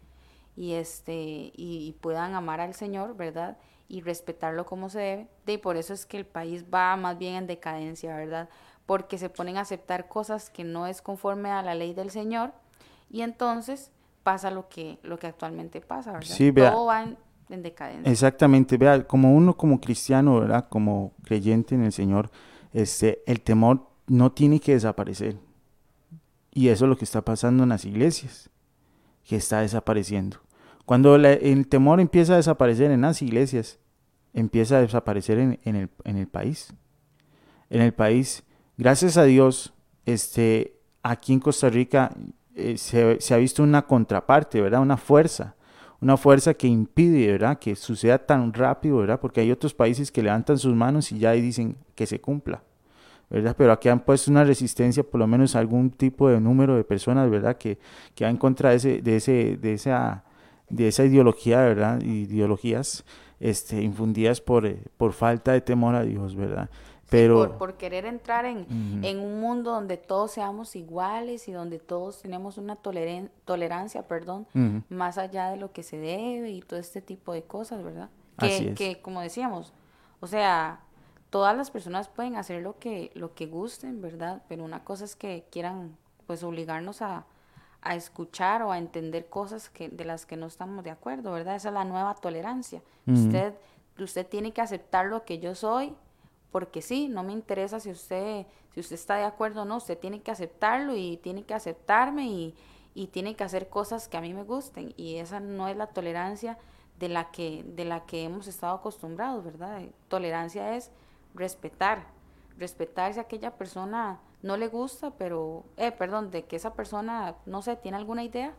y, este, y, puedan amar al Señor, ¿verdad? Y respetarlo como se debe. Y por eso es que el país va más bien en decadencia, ¿verdad? porque se ponen a aceptar cosas que no es conforme a la ley del Señor y entonces pasa lo que, lo que actualmente pasa, ¿verdad? Sí, vea, Todo va en, decadencia. Exactamente, vea, como uno como cristiano, ¿verdad? Como creyente en el Señor, este, el temor no tiene que desaparecer. Y eso es lo que está pasando en las iglesias, que está desapareciendo. Cuando el temor empieza a desaparecer en las iglesias, empieza a desaparecer en, el, país. En el país Gracias a Dios, este, aquí en Costa Rica eh, se, ha visto una contraparte, ¿verdad? Una fuerza, una fuerza que impide, ¿verdad? Que suceda tan rápido, ¿verdad? Porque hay otros países que levantan sus manos y ya dicen que se cumpla, ¿verdad? Pero aquí han puesto una resistencia, por lo menos algún tipo de número de personas, ¿verdad? Que, que va en contra de, ese, de, ese, de, esa, de esa ideología, ¿verdad? Ideologías este, infundidas por, eh, por falta de temor a Dios, ¿verdad? por, querer entrar en, un mundo donde todos seamos iguales y donde todos tenemos una tolerancia, perdón, más allá de lo que se debe y todo este tipo de cosas, ¿verdad? Que, que como decíamos, o sea, todas las personas pueden hacer lo que, lo que gusten, ¿verdad? Pero una cosa es que quieran pues obligarnos a, escuchar o a entender cosas que, de las que no estamos de acuerdo, ¿verdad? Esa es la nueva tolerancia. Usted, usted tiene que aceptar lo que yo soy porque sí, no me interesa si usted, si usted está de acuerdo o no, usted tiene que aceptarlo y tiene que aceptarme y, y tiene que hacer cosas que a mí me gusten y esa no es la tolerancia de la que, de la que hemos estado acostumbrados, ¿verdad? Tolerancia es respetar, respetar si aquella persona no le gusta, pero, eh, perdón, de que esa persona, no sé, tiene alguna idea,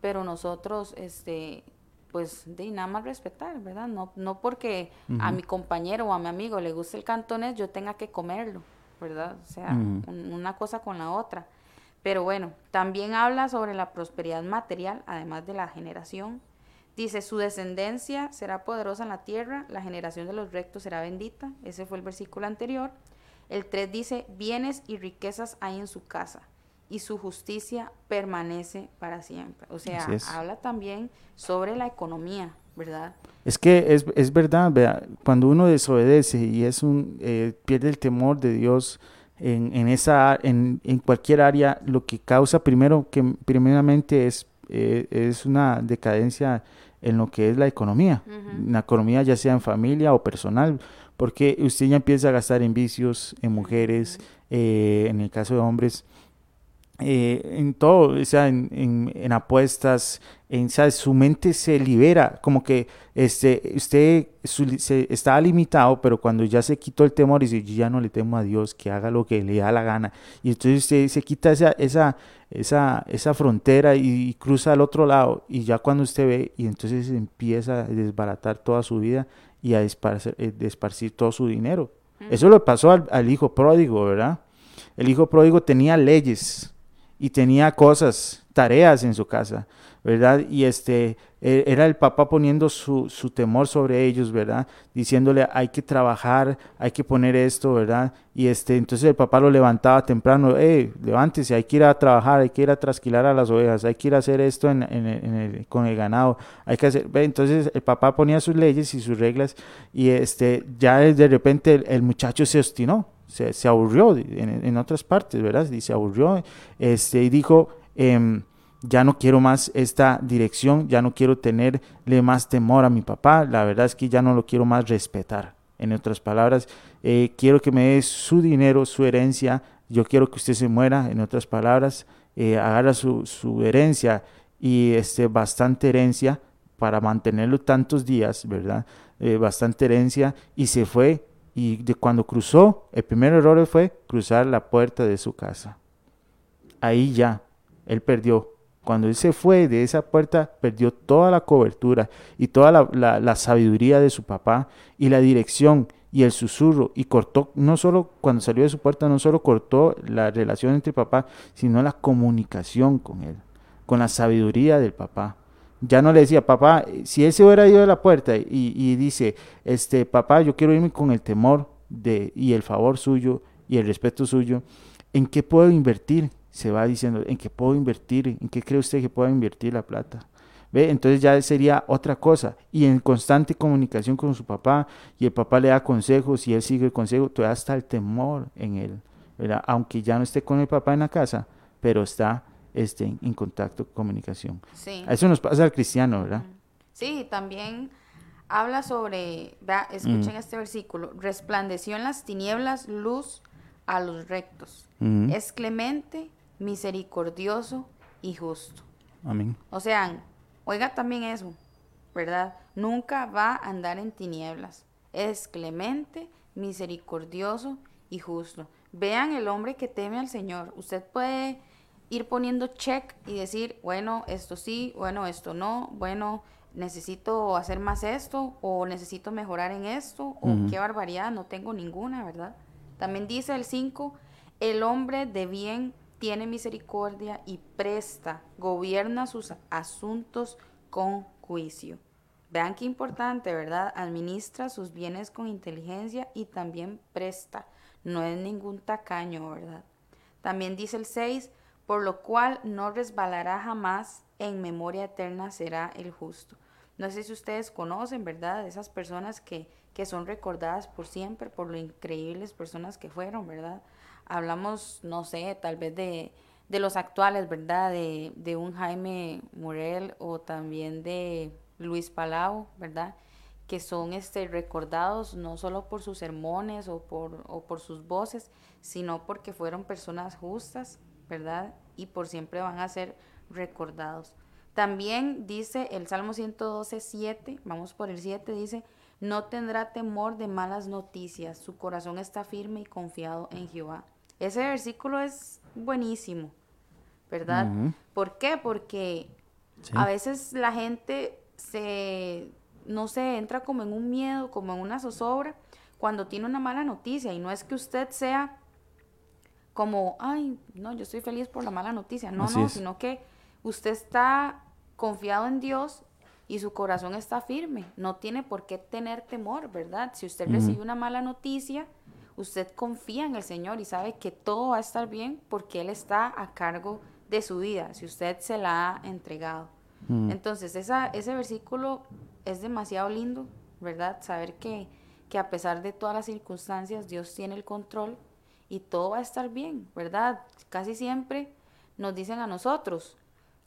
pero nosotros, este, pues de nada más respetar, ¿verdad? No, no porque a mi compañero o a mi amigo le guste el cantonés, yo tenga que comerlo, ¿verdad? O sea, una cosa con la otra. Pero bueno, también habla sobre la prosperidad material, además de la generación. Dice, su descendencia será poderosa en la tierra, la generación de los rectos será bendita. Ese fue el versículo anterior. El 3 dice, bienes y riquezas hay en su casa y su justicia permanece para siempre. O sea, habla también sobre la economía, ¿verdad? Es que es, es verdad, cuando uno desobedece y es un eh, pierde el temor de Dios en, en esa en, en, cualquier área, lo que causa primero que primeramente es eh, es una decadencia en lo que es la economía, la economía ya sea en familia o personal, porque usted ya empieza a gastar en vicios, en mujeres, eh, en el caso de hombres, eh, en todo, o sea, en, en, apuestas, en, su mente se libera, como que este, usted se, está limitado, pero cuando ya se quitó el temor y dice, yo ya no le temo a Dios, que haga lo que le da la gana, y entonces usted se quita esa, esa, esa, esa frontera y, cruza al otro lado, y ya cuando usted ve, y entonces empieza a desbaratar toda su vida y a esparcir, eh, todo su dinero. Eso le pasó al, al hijo pródigo, ¿verdad? El hijo pródigo tenía leyes, y tenía cosas, tareas en su casa, ¿verdad? Y este, e, era el papá poniendo su, su, temor sobre ellos, ¿verdad? Diciéndole, hay que trabajar, hay que poner esto, ¿verdad? Y este, entonces el papá lo levantaba temprano, eh, levántese, hay que ir a trabajar, hay que ir a trasquilar a las ovejas, hay que ir a hacer esto en, en, con el ganado, hay que hacer, entonces el papá ponía sus leyes y sus reglas y este, ya de repente el muchacho se obstinó, se, aburrió en, otras partes, ¿verdad? Y se aburrió este, y dijo, em, ya no quiero más esta dirección, ya no quiero tenerle más temor a mi papá, la verdad es que ya no lo quiero más respetar. En otras palabras, eh, quiero que me dé su dinero, su herencia, yo quiero que usted se muera, en otras palabras, eh, agarra su, su, herencia y este, bastante herencia para mantenerlo tantos días, ¿verdad? Eh, bastante herencia y se fue y de cuando cruzó, el primer error fue cruzar la puerta de su casa. Ahí ya, él perdió. Cuando él se fue de esa puerta, perdió toda la cobertura y toda la, la, sabiduría de su papá y la dirección y el susurro y cortó, no solo cuando salió de su puerta, no solo cortó la relación entre papá, sino la comunicación con él, con la sabiduría del papá ya no le decía, papá, si él se hubiera ido de la puerta y, dice, este, papá, yo quiero irme con el temor de, y el favor suyo y el respeto suyo, ¿en qué puedo invertir? Se va diciendo, ¿en qué puedo invertir? ¿En qué cree usted que puedo invertir la plata? ¿Ve? Entonces ya sería otra cosa. Y en constante comunicación con su papá, y el papá le da consejos y él sigue el consejo, todavía está el temor en él, ¿verdad? Aunque ya no esté con el papá en la casa, pero está estén en contacto, comunicación. Sí. Eso nos pasa al cristiano, ¿verdad? Sí, también habla sobre, escuchen este versículo, resplandeció en las tinieblas luz a los rectos. Es clemente, misericordioso y justo. Amén. O sea, oiga también eso, ¿verdad? Nunca va a andar en tinieblas. Es clemente, misericordioso y justo. Vean el hombre que teme al Señor. Usted puede ir poniendo check y decir, bueno, esto sí, bueno, esto no, bueno, necesito hacer más esto o necesito mejorar en esto o qué barbaridad, no tengo ninguna, ¿verdad? También dice el 5, el hombre de bien tiene misericordia y presta, gobierna sus asuntos con juicio. Vean qué importante, ¿verdad? Administra sus bienes con inteligencia y también presta. No es ningún tacaño, ¿verdad? También dice el 6, por lo cual no resbalará jamás, en memoria eterna será el justo. No sé si ustedes conocen, ¿verdad? Esas personas que, que son recordadas por siempre, por lo increíbles personas que fueron, ¿verdad? Hablamos, no sé, tal vez de, de los actuales, ¿verdad? De, de un Jaime Murel o también de Luis Palau, ¿verdad? Que son este, recordados no solo por sus sermones o por, o por sus voces, sino porque fueron personas justas, ¿verdad? Y por siempre van a ser recordados. También dice el Salmo 112, 7, vamos por el 7, dice, no tendrá temor de malas noticias, su corazón está firme y confiado en Jehová. Ese versículo es buenísimo, ¿verdad? ¿Por qué? Porque a veces la gente se, no sé, entra como en un miedo, como en una zozobra, cuando tiene una mala noticia. Y no es que usted sea como, ay, no, yo estoy feliz por la mala noticia. No, no, sino que usted está confiado en Dios y su corazón está firme. No tiene por qué tener temor, ¿verdad? Si usted recibe una mala noticia, usted confía en el Señor y sabe que todo va a estar bien porque Él está a cargo de su vida, si usted se la ha entregado. Entonces, esa, ese versículo es demasiado lindo, ¿verdad? Saber que, que a pesar de todas las circunstancias, Dios tiene el control y todo va a estar bien, ¿verdad? Casi siempre nos dicen a nosotros,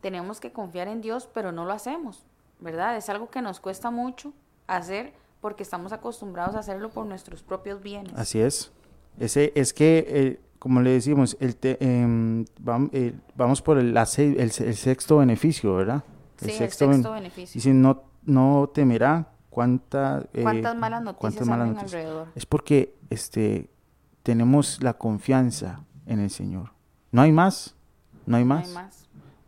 tenemos que confiar en Dios, pero no lo hacemos, ¿verdad? Es algo que nos cuesta mucho hacer porque estamos acostumbrados a hacerlo por nuestros propios bienes. Así es. Ese, es que, eh, como le decimos, el em, eh, vamos, por el, el, sexto beneficio, ¿verdad? El sí, sexto, el sexto beneficio. Dice, no, no temerá cuánta, eh, cuántas malas noticias hay alrededor. Es porque este, tenemos la confianza en el Señor. No hay más, no hay más. No hay más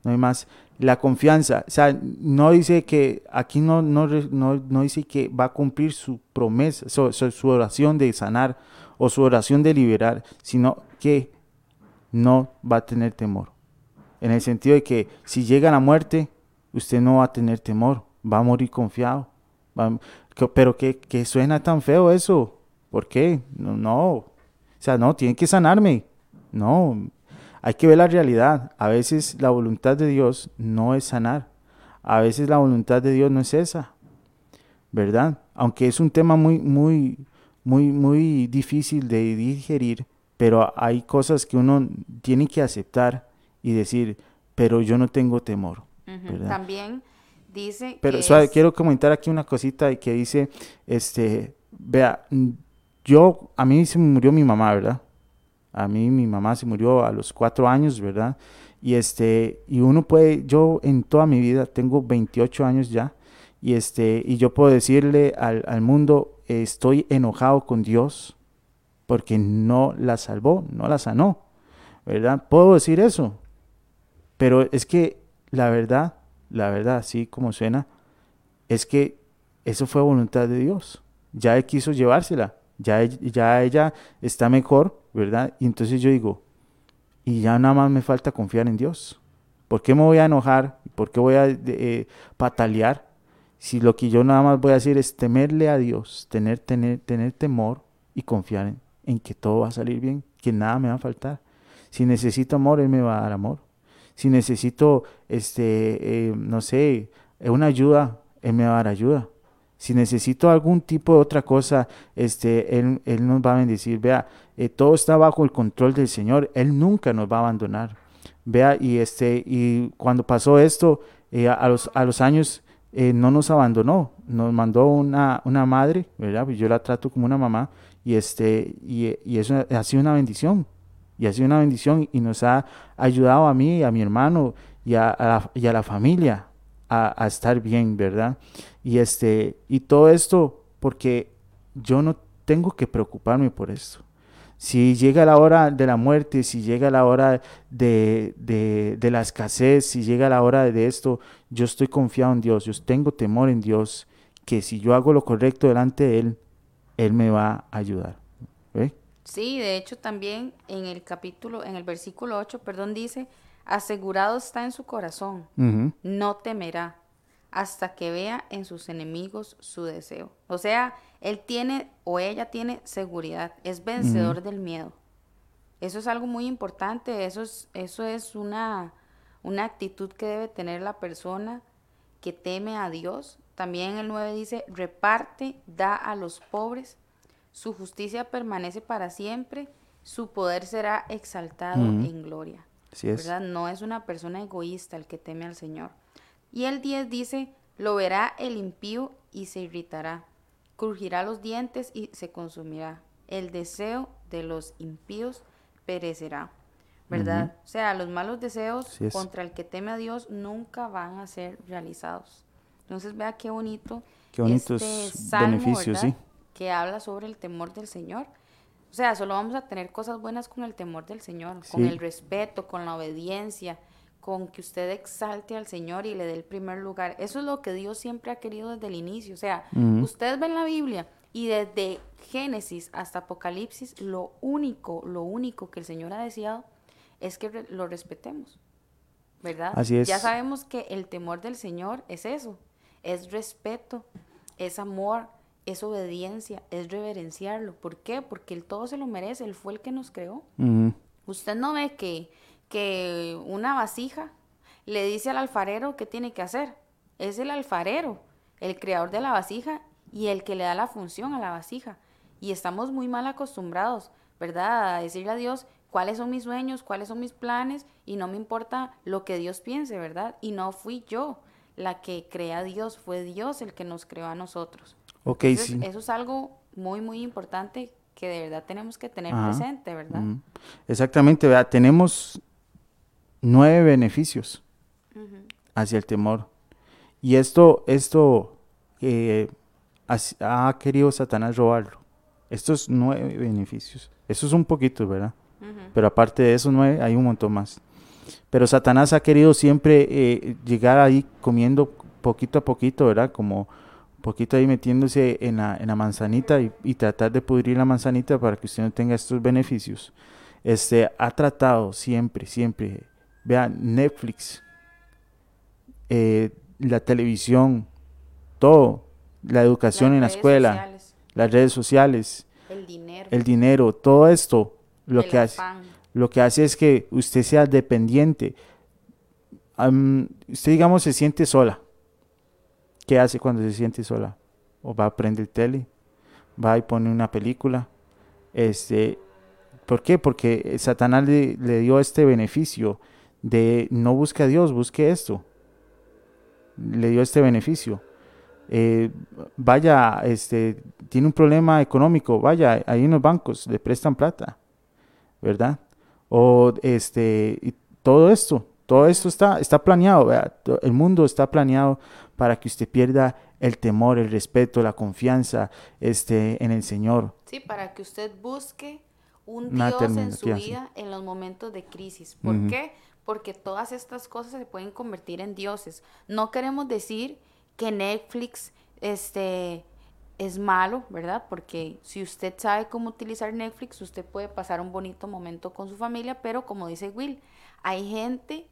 no hay más. La confianza, o sea, no dice que, aquí no, no, no, dice que va a cumplir su promesa, su, oración de sanar o su oración de liberar, sino que no va a tener temor. En el sentido de que si llega la muerte, usted no va a tener temor, va a morir confiado. pero que, que, suena tan feo eso. ¿Por qué? No, no. Sea, no, tiene que sanarme. No, hay que ver la realidad. A veces la voluntad de Dios no es sanar. A veces la voluntad de Dios no es esa. ¿Verdad? Aunque es un tema muy, muy, muy, muy difícil de digerir, pero hay cosas que uno tiene que aceptar y decir, pero yo no tengo temor. También dice. Pero quiero comentar aquí una cosita que dice, este, vea, yo, a mí se murió mi mamá, ¿verdad? A mí mi mamá se murió a los cuatro años, ¿verdad? Y, este, y uno puede, yo en toda mi vida tengo 28 años ya, y, este, y yo puedo decirle al, al mundo, estoy enojado con Dios porque no la salvó, no la sanó, ¿verdad? Puedo decir eso, pero es que la verdad, la verdad, así como suena, es que eso fue voluntad de Dios. Ya él quiso llevársela, ya, ya ella está mejor, ¿verdad? Y entonces yo digo, y ya nada más me falta confiar en Dios. ¿Por qué me voy a enojar? ¿Por qué voy a eh, patalear? Si lo que yo nada más voy a hacer es temerle a Dios, tener, tener, tener temor y confiar en, en que todo va a salir bien, que nada me va a faltar. Si necesito amor, Él me va a dar amor. Si necesito, este, eh, no sé, una ayuda, Él me va a dar ayuda. Si necesito algún tipo de otra cosa, este, él, él nos va a bendecir. Vea, eh, todo está bajo el control del Señor. Él nunca nos va a abandonar. Vea, y, este, y cuando pasó esto, eh, a, los, a los años eh, no nos abandonó. Nos mandó una, una madre, ¿verdad? Pues yo la trato como una mamá. Y, este, y, y eso ha sido una bendición. Y ha sido una bendición y nos ha ayudado a mí, a mi hermano y a, la, y a la familia a, a estar bien, ¿verdad? Y, este, y todo esto porque yo no tengo que preocuparme por esto. Si llega la hora de la muerte, si llega la hora de, de, la escasez, si llega la hora de esto, yo estoy confiado en Dios, yo tengo temor en Dios, que si yo hago lo correcto delante de Él, Él me va a ayudar. Sí, de hecho también en el capítulo, en el versículo 8, perdón, dice, asegurado está en su corazón, no temerá hasta que vea en sus enemigos su deseo. O sea, él tiene o ella tiene seguridad, es vencedor del miedo. Eso es algo muy importante, eso es, eso es una, una actitud que debe tener la persona que teme a Dios. También el 9 dice, reparte, da a los pobres, su justicia permanece para siempre, su poder será exaltado en gloria. ¿verdad? No es una persona egoísta el que teme al Señor. Y el 10 dice, lo verá el impío y se irritará, crujirá los dientes y se consumirá. El deseo de los impíos perecerá. ¿Verdad? O sea, los malos deseos contra el que teme a Dios nunca van a ser realizados. Entonces vea qué bonito. Qué bonitos este beneficios, sí. Que habla sobre el temor del Señor. O sea, solo vamos a tener cosas buenas con el temor del Señor, con el respeto, con la obediencia, con que usted exalte al Señor y le dé el primer lugar. Eso es lo que Dios siempre ha querido desde el inicio. O sea, usted ve en la Biblia y desde Génesis hasta Apocalipsis, lo único, lo único que el Señor ha deseado es que lo respetemos. ¿Verdad? Así es. Ya sabemos que el temor del Señor es eso, es respeto, es amor, es obediencia, es reverenciarlo. ¿Por qué? Porque Él todo se lo merece, Él fue el que nos creó. Usted no ve que que una vasija le dice al alfarero qué tiene que hacer. Es el alfarero, el creador de la vasija y el que le da la función a la vasija. Y estamos muy mal acostumbrados, ¿verdad? A decirle a Dios cuáles son mis sueños, cuáles son mis planes y no me importa lo que Dios piense, ¿verdad? Y no fui yo la que crea a Dios, fue Dios el que nos creó a nosotros. Ok, sí. Eso es algo muy, muy importante que de verdad tenemos que tener presente, ¿verdad? Exactamente, ¿verdad? tenemos nueve beneficios hacia el temor. Y esto, esto eh, ha, querido Satanás robarlo. Estos nueve beneficios. Eso es un poquito, ¿verdad? Pero aparte de esos nueve, hay un montón más. Pero Satanás ha querido siempre eh, llegar ahí comiendo poquito a poquito, ¿verdad? Como poquito ahí metiéndose en la, en la manzanita y, y, tratar de pudrir la manzanita para que usted no tenga estos beneficios. Este, ha tratado siempre, siempre Vean, Netflix, eh, la televisión, todo, la educación en la escuela, las redes sociales, el dinero, el dinero todo esto, lo que, hace, lo que hace es que usted sea dependiente. usted, digamos, se siente sola. ¿Qué hace cuando se siente sola? O va a prender tele, va y pone una película. Este, ¿Por qué? Porque Satanás le, le dio este beneficio de no busque a Dios, busque esto. Le dio este beneficio. Eh, vaya, este, tiene un problema económico, vaya, en los bancos le prestan plata, ¿verdad? O este, todo esto, todo esto está, está planeado, el mundo está planeado para que usted pierda el temor, el respeto, la confianza este, en el Señor. Sí, para que usted busque un Dios en su vida en los momentos de crisis. ¿Por qué? Porque todas estas cosas se pueden convertir en dioses. No queremos decir que Netflix este, es malo, ¿verdad? Porque si usted sabe cómo utilizar Netflix, usted puede pasar un bonito momento con su familia, pero como dice Will, hay gente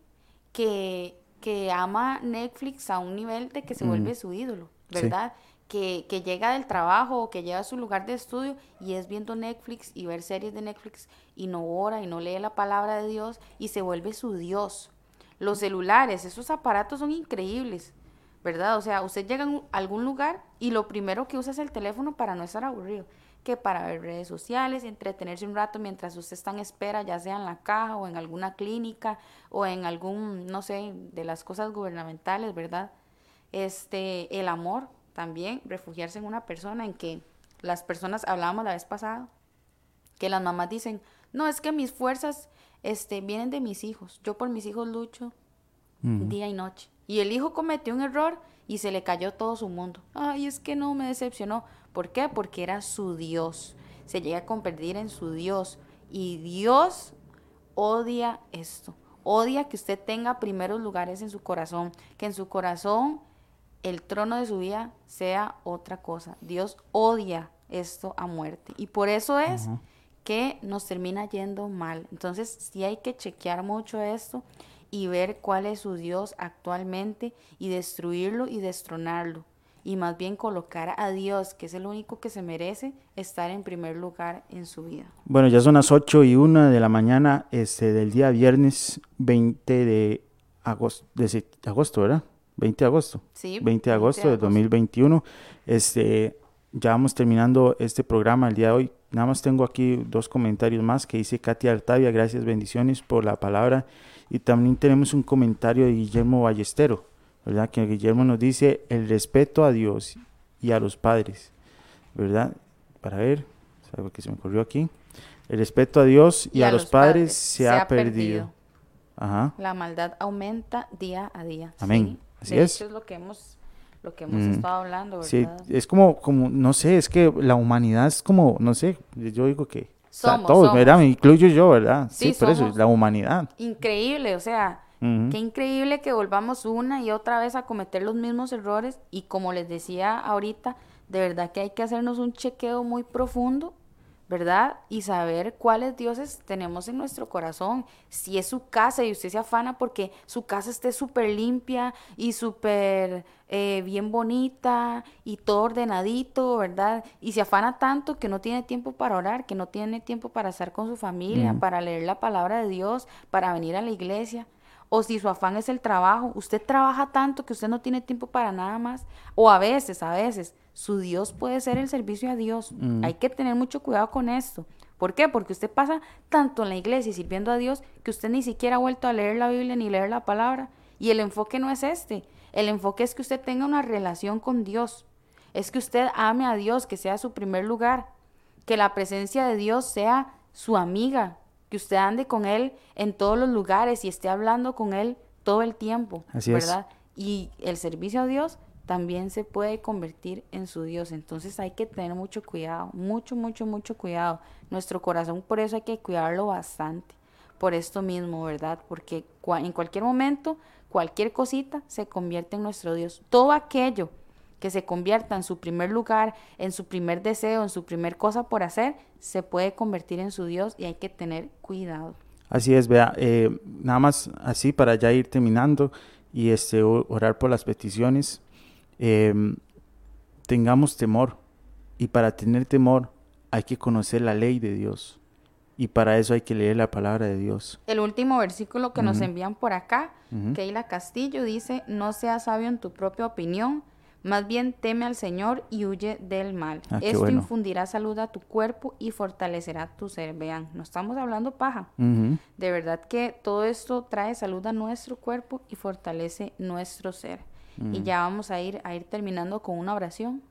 que, que ama Netflix a un nivel de que se vuelve su ídolo, ¿verdad? Que, llega del trabajo o que llega a su lugar de estudio y es viendo Netflix y ver series de Netflix y no ora y no lee la palabra de Dios y se vuelve su Dios. Los celulares, esos aparatos son increíbles, ¿verdad? O sea, usted llega a algún lugar y lo primero que usa es el teléfono para no estar aburrido, que para ver redes sociales, entretenerse un rato mientras usted está en espera, ya sea en la caja o en alguna clínica o en algún, no sé, de las cosas gubernamentales, ¿verdad? Este, el amor, también refugiarse en una persona en que las personas hablábamos la vez pasada, que las mamás dicen, no, es que mis fuerzas este, vienen de mis hijos, yo por mis hijos lucho día y noche. Y el hijo cometió un error y se le cayó todo su mundo. Ay, es que no me decepcionó. ¿Por qué? Porque era su Dios. Se llega a convertir en su Dios. Y Dios odia esto. Odia que usted tenga primeros lugares en su corazón. Que en su corazón el trono de su vida sea otra cosa. Dios odia esto a muerte. Y por eso es que nos termina yendo mal. Entonces sí hay que chequear mucho esto y ver cuál es su Dios actualmente y destruirlo y destronarlo. Y más bien colocar a Dios, que es el único que se merece estar en primer lugar en su vida. Bueno, ya son las 8 y 1 de la mañana este, del día viernes 20 de agosto, de agosto ¿verdad? 20 de agosto. Sí, 20 de agosto de 2021. Este, ya vamos terminando este programa el día de hoy. Nada más tengo aquí dos comentarios más que dice Katia Artavia, gracias, bendiciones por la palabra. Y también tenemos un comentario de Guillermo Ballestero, ¿verdad? Que Guillermo nos dice el respeto a Dios y a los padres, ¿verdad? Para ver, es algo que se me ocurrió aquí. El respeto a Dios y, a, los, padres, se, ha, perdido. Ajá. La maldad aumenta día a día. Amén. Así es. Hecho, es lo que hemos lo que hemos mm. estado hablando, ¿verdad? Sí, es como, como, no sé, es que la humanidad es como, no sé, yo digo que somos, todos, ¿verdad? Me incluyo yo, ¿verdad? Sí, por eso, la humanidad. Increíble, o sea, Qué increíble que volvamos una y otra vez a cometer los mismos errores y como les decía ahorita, de verdad que hay que hacernos un chequeo muy profundo ¿verdad? Y saber cuáles dioses tenemos en nuestro corazón. Si es su casa y usted se afana porque su casa esté súper limpia y súper eh, bien bonita y todo ordenadito, ¿verdad? Y se afana tanto que no tiene tiempo para orar, que no tiene tiempo para estar con su familia, para leer la palabra de Dios, para venir a la iglesia o si su afán es el trabajo, usted trabaja tanto que usted no tiene tiempo para nada más, o a veces, a veces, su Dios puede ser el servicio a Dios. Mm. Hay que tener mucho cuidado con esto. ¿Por qué? Porque usted pasa tanto en la iglesia y sirviendo a Dios que usted ni siquiera ha vuelto a leer la Biblia ni leer la palabra. Y el enfoque no es este. El enfoque es que usted tenga una relación con Dios. Es que usted ame a Dios, que sea su primer lugar. Que la presencia de Dios sea su amiga, que usted ande con Él en todos los lugares y esté hablando con Él todo el tiempo, ¿verdad? Y el servicio a Dios también se puede convertir en su Dios. Entonces hay que tener mucho cuidado, mucho, mucho, mucho cuidado. Nuestro corazón por eso hay que cuidarlo bastante, por esto mismo, ¿verdad? Porque en cualquier momento, cualquier cosita se convierte en nuestro Dios. Todo aquello que se convierta en su primer lugar, en su primer deseo, en su primer cosa por hacer, se puede convertir en su Dios y hay que tener cuidado. Así es, vea, eh, nada más así para ya ir terminando y este, orar por las peticiones. Em, tengamos temor y para tener temor hay que conocer la ley de Dios y para eso hay que leer la palabra de Dios. El último versículo que nos envían por acá, Keila Castillo, dice, no seas sabio en tu propia opinión, más bien teme al Señor y huye del mal. Ah, Esto infundirá salud a tu cuerpo y fortalecerá tu ser. Vean, no estamos hablando paja. De verdad que todo esto trae salud a nuestro cuerpo y fortalece nuestro ser. Y ya vamos a ir, a ir terminando con una oración.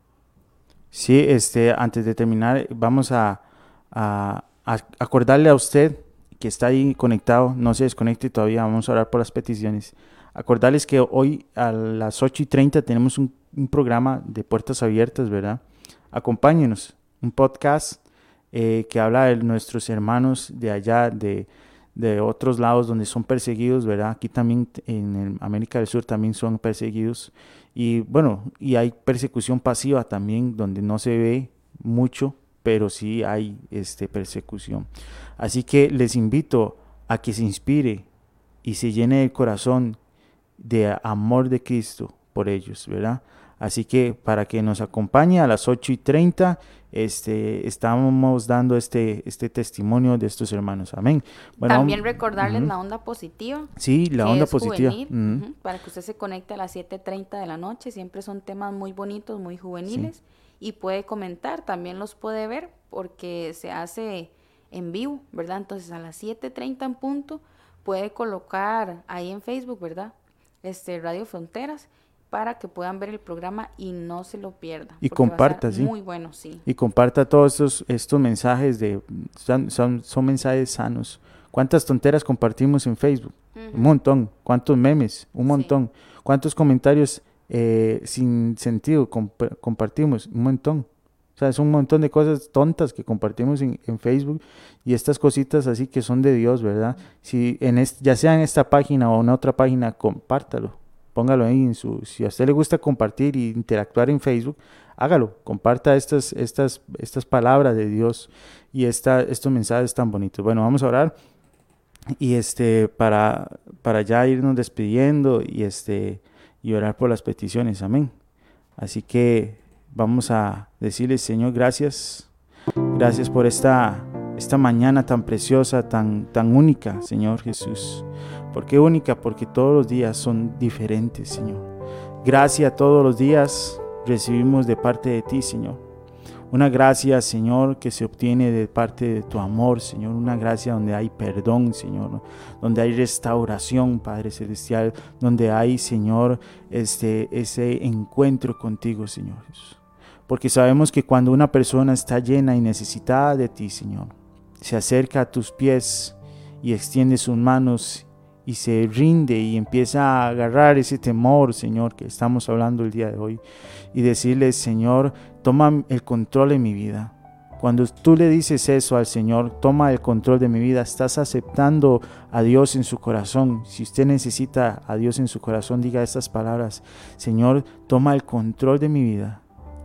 Sí, este, antes de terminar, vamos a, a, a acordarle a usted que está ahí conectado, no se desconecte todavía, vamos a orar por las peticiones. Acordarles que hoy a las 8 y 30 tenemos un programa de puertas abiertas, ¿verdad? Acompáñenos, un podcast eh, que habla de nuestros hermanos de allá, de, de, otros lados donde son perseguidos, ¿verdad? Aquí también en América del Sur también son perseguidos. Y bueno, y hay persecución pasiva también, donde no se ve mucho, pero sí hay este, persecución. Así que les invito a que se inspire y se llene el corazón de amor de Cristo por ellos, ¿verdad? Así que para que nos acompañe a las 8 y 30, este, estamos dando este, este testimonio de estos hermanos. Amén. También recordarles la onda positiva. Sí, la onda positiva. para que usted se conecte a las 7.30 de la noche. Siempre son temas muy bonitos, muy juveniles. Y puede comentar, también los puede ver porque se hace en vivo, ¿verdad? Entonces a las 7.30 en punto puede colocar ahí en Facebook, ¿verdad? Este, Radio Fronteras para que puedan ver el programa y no se lo pierdan. Y comparta, sí. Muy bueno, sí. Y comparta todos estos, estos mensajes de son, son, mensajes sanos. ¿Cuántas tonteras compartimos en Facebook? Un montón. ¿Cuántos memes? Un montón. ¿Cuántos comentarios eh, sin sentido compartimos? Un montón. O sea, es un montón de cosas tontas que compartimos en, Facebook y estas cositas así que son de Dios, ¿verdad? Si en ya sea en esta página o en otra página, compártalo póngalo ahí en su, si a usted le gusta compartir e interactuar en Facebook, hágalo, comparta estas, estas, estas palabras de Dios y esta, estos mensajes tan bonitos. Bueno, vamos a orar y este, para, para ya irnos despidiendo y este, y orar por las peticiones, amén. Así que vamos a decirle, Señor, gracias, gracias por esta, esta mañana tan preciosa, tan, tan única, Señor Jesús. ¿Por qué única? Porque todos los días son diferentes, Señor. Gracia todos los días recibimos de parte de ti, Señor. Una gracia, Señor, que se obtiene de parte de tu amor, Señor. Una gracia donde hay perdón, Señor. Donde hay restauración, Padre Celestial. Donde hay, Señor, este, ese encuentro contigo, Señor Jesús. Porque sabemos que cuando una persona está llena y necesitada de ti, Señor, se acerca a tus pies y extiende sus manos y se rinde y empieza a agarrar ese temor, Señor, que estamos hablando el día de hoy, y decirle, Señor, toma el control en mi vida. Cuando tú le dices eso al Señor, toma el control de mi vida, estás aceptando a Dios en su corazón. Si usted necesita a Dios en su corazón, diga estas palabras. Señor, toma el control de mi vida.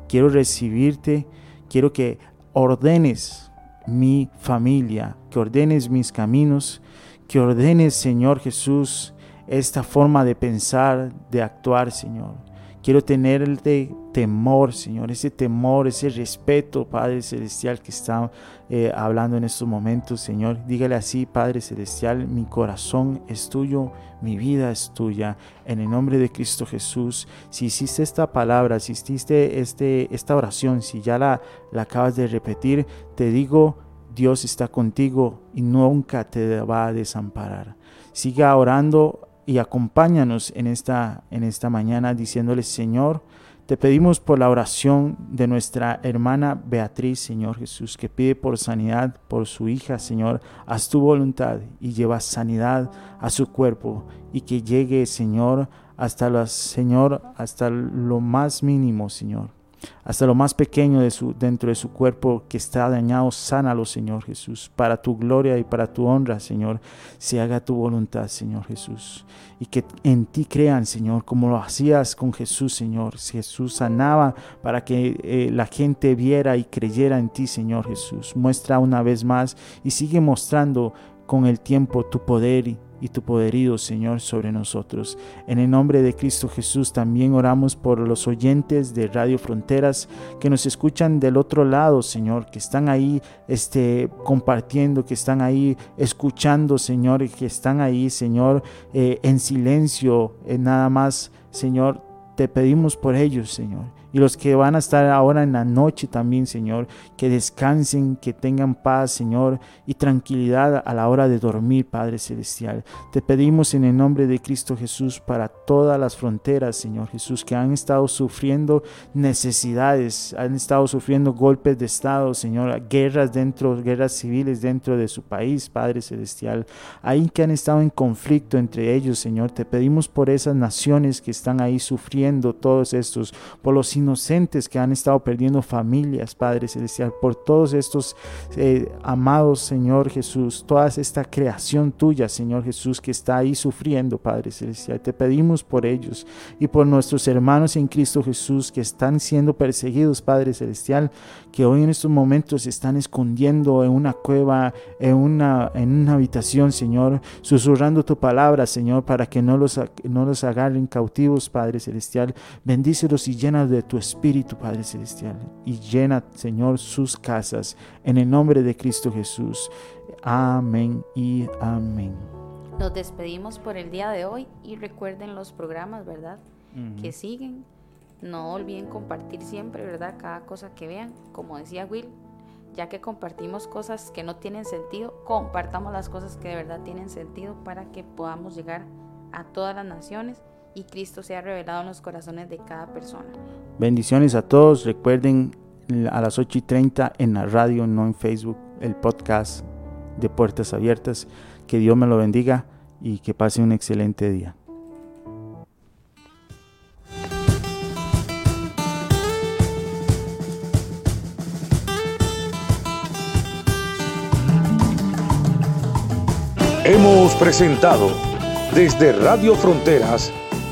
Quiero recibirte, quiero que ordenes mi familia, que ordenes mis caminos, que ordenes, Señor Jesús, esta forma de pensar, de actuar, Señor. Quiero tenerle temor, Señor, ese temor, ese respeto, Padre Celestial, que está eh, hablando en estos momentos, Señor. Dígale así, Padre Celestial, mi corazón es tuyo, mi vida es tuya. En el nombre de Cristo Jesús, si hiciste esta palabra, si hiciste este, esta oración, si ya la, la acabas de repetir, te digo, Dios está contigo y nunca te va a desamparar. Siga orando y acompáñanos en esta, en esta mañana diciéndole, Señor, te pedimos por la oración de nuestra hermana Beatriz, Señor Jesús, que pide por sanidad por su hija, Señor. Haz tu voluntad y lleva sanidad a su cuerpo y que llegue, Señor, hasta las, Señor, hasta lo más mínimo, Señor hasta lo más pequeño de su, dentro de su cuerpo que está dañado, sánalo, Señor Jesús, para tu gloria y para tu honra, Señor, se haga tu voluntad, Señor Jesús, y que en ti crean, Señor, como lo hacías con Jesús, Señor. Jesús sanaba para que eh, la gente viera y creyera en ti, Señor Jesús. Muestra una vez más y sigue mostrando con el tiempo tu poder y y tu poderío, Señor, sobre nosotros. En el nombre de Cristo Jesús también oramos por los oyentes de Radio Fronteras que nos escuchan del otro lado, Señor, que están ahí este, compartiendo, que están ahí escuchando, Señor, y que están ahí, Señor, eh, en silencio, en nada más, Señor. Te pedimos por ellos, Señor y los que van a estar ahora en la noche también, Señor, que descansen, que tengan paz, Señor, y tranquilidad a la hora de dormir, Padre Celestial. Te pedimos en el nombre de Cristo Jesús para todas las fronteras, Señor Jesús, que han estado sufriendo necesidades, han estado sufriendo golpes de Estado, Señor, guerras dentro, guerras civiles dentro de su país, Padre Celestial. Ahí que han estado en conflicto entre ellos, Señor, te pedimos por esas naciones que están ahí sufriendo todos estos, por los inocentes que han estado perdiendo familias, Padre Celestial, por todos estos eh, amados, Señor Jesús, toda esta creación tuya, Señor Jesús, que está ahí sufriendo, Padre Celestial. Te pedimos por ellos y por nuestros hermanos en Cristo Jesús que están siendo perseguidos, Padre Celestial, que hoy en estos momentos se están escondiendo en una cueva, en una, en una habitación, Señor, susurrando tu palabra, Señor, para que no los, no los agarren cautivos, Padre Celestial. Bendícelos y llenas de tu Espíritu, Padre Celestial, y llena, Señor, sus casas. En el nombre de Cristo Jesús. Amén y amén. Nos despedimos por el día de hoy y recuerden los programas, ¿verdad? Que siguen. No olviden compartir siempre, ¿verdad? Cada cosa que vean. Como decía Will, ya que compartimos cosas que no tienen sentido, compartamos las cosas que de verdad tienen sentido para que podamos llegar a todas las naciones y Cristo sea revelado en los corazones de cada persona. Bendiciones a todos. Recuerden a las 8 y 30 en la radio, no en Facebook, el podcast de Puertas Abiertas. Que Dios me lo bendiga y que pase un excelente día. Hemos presentado desde Radio Fronteras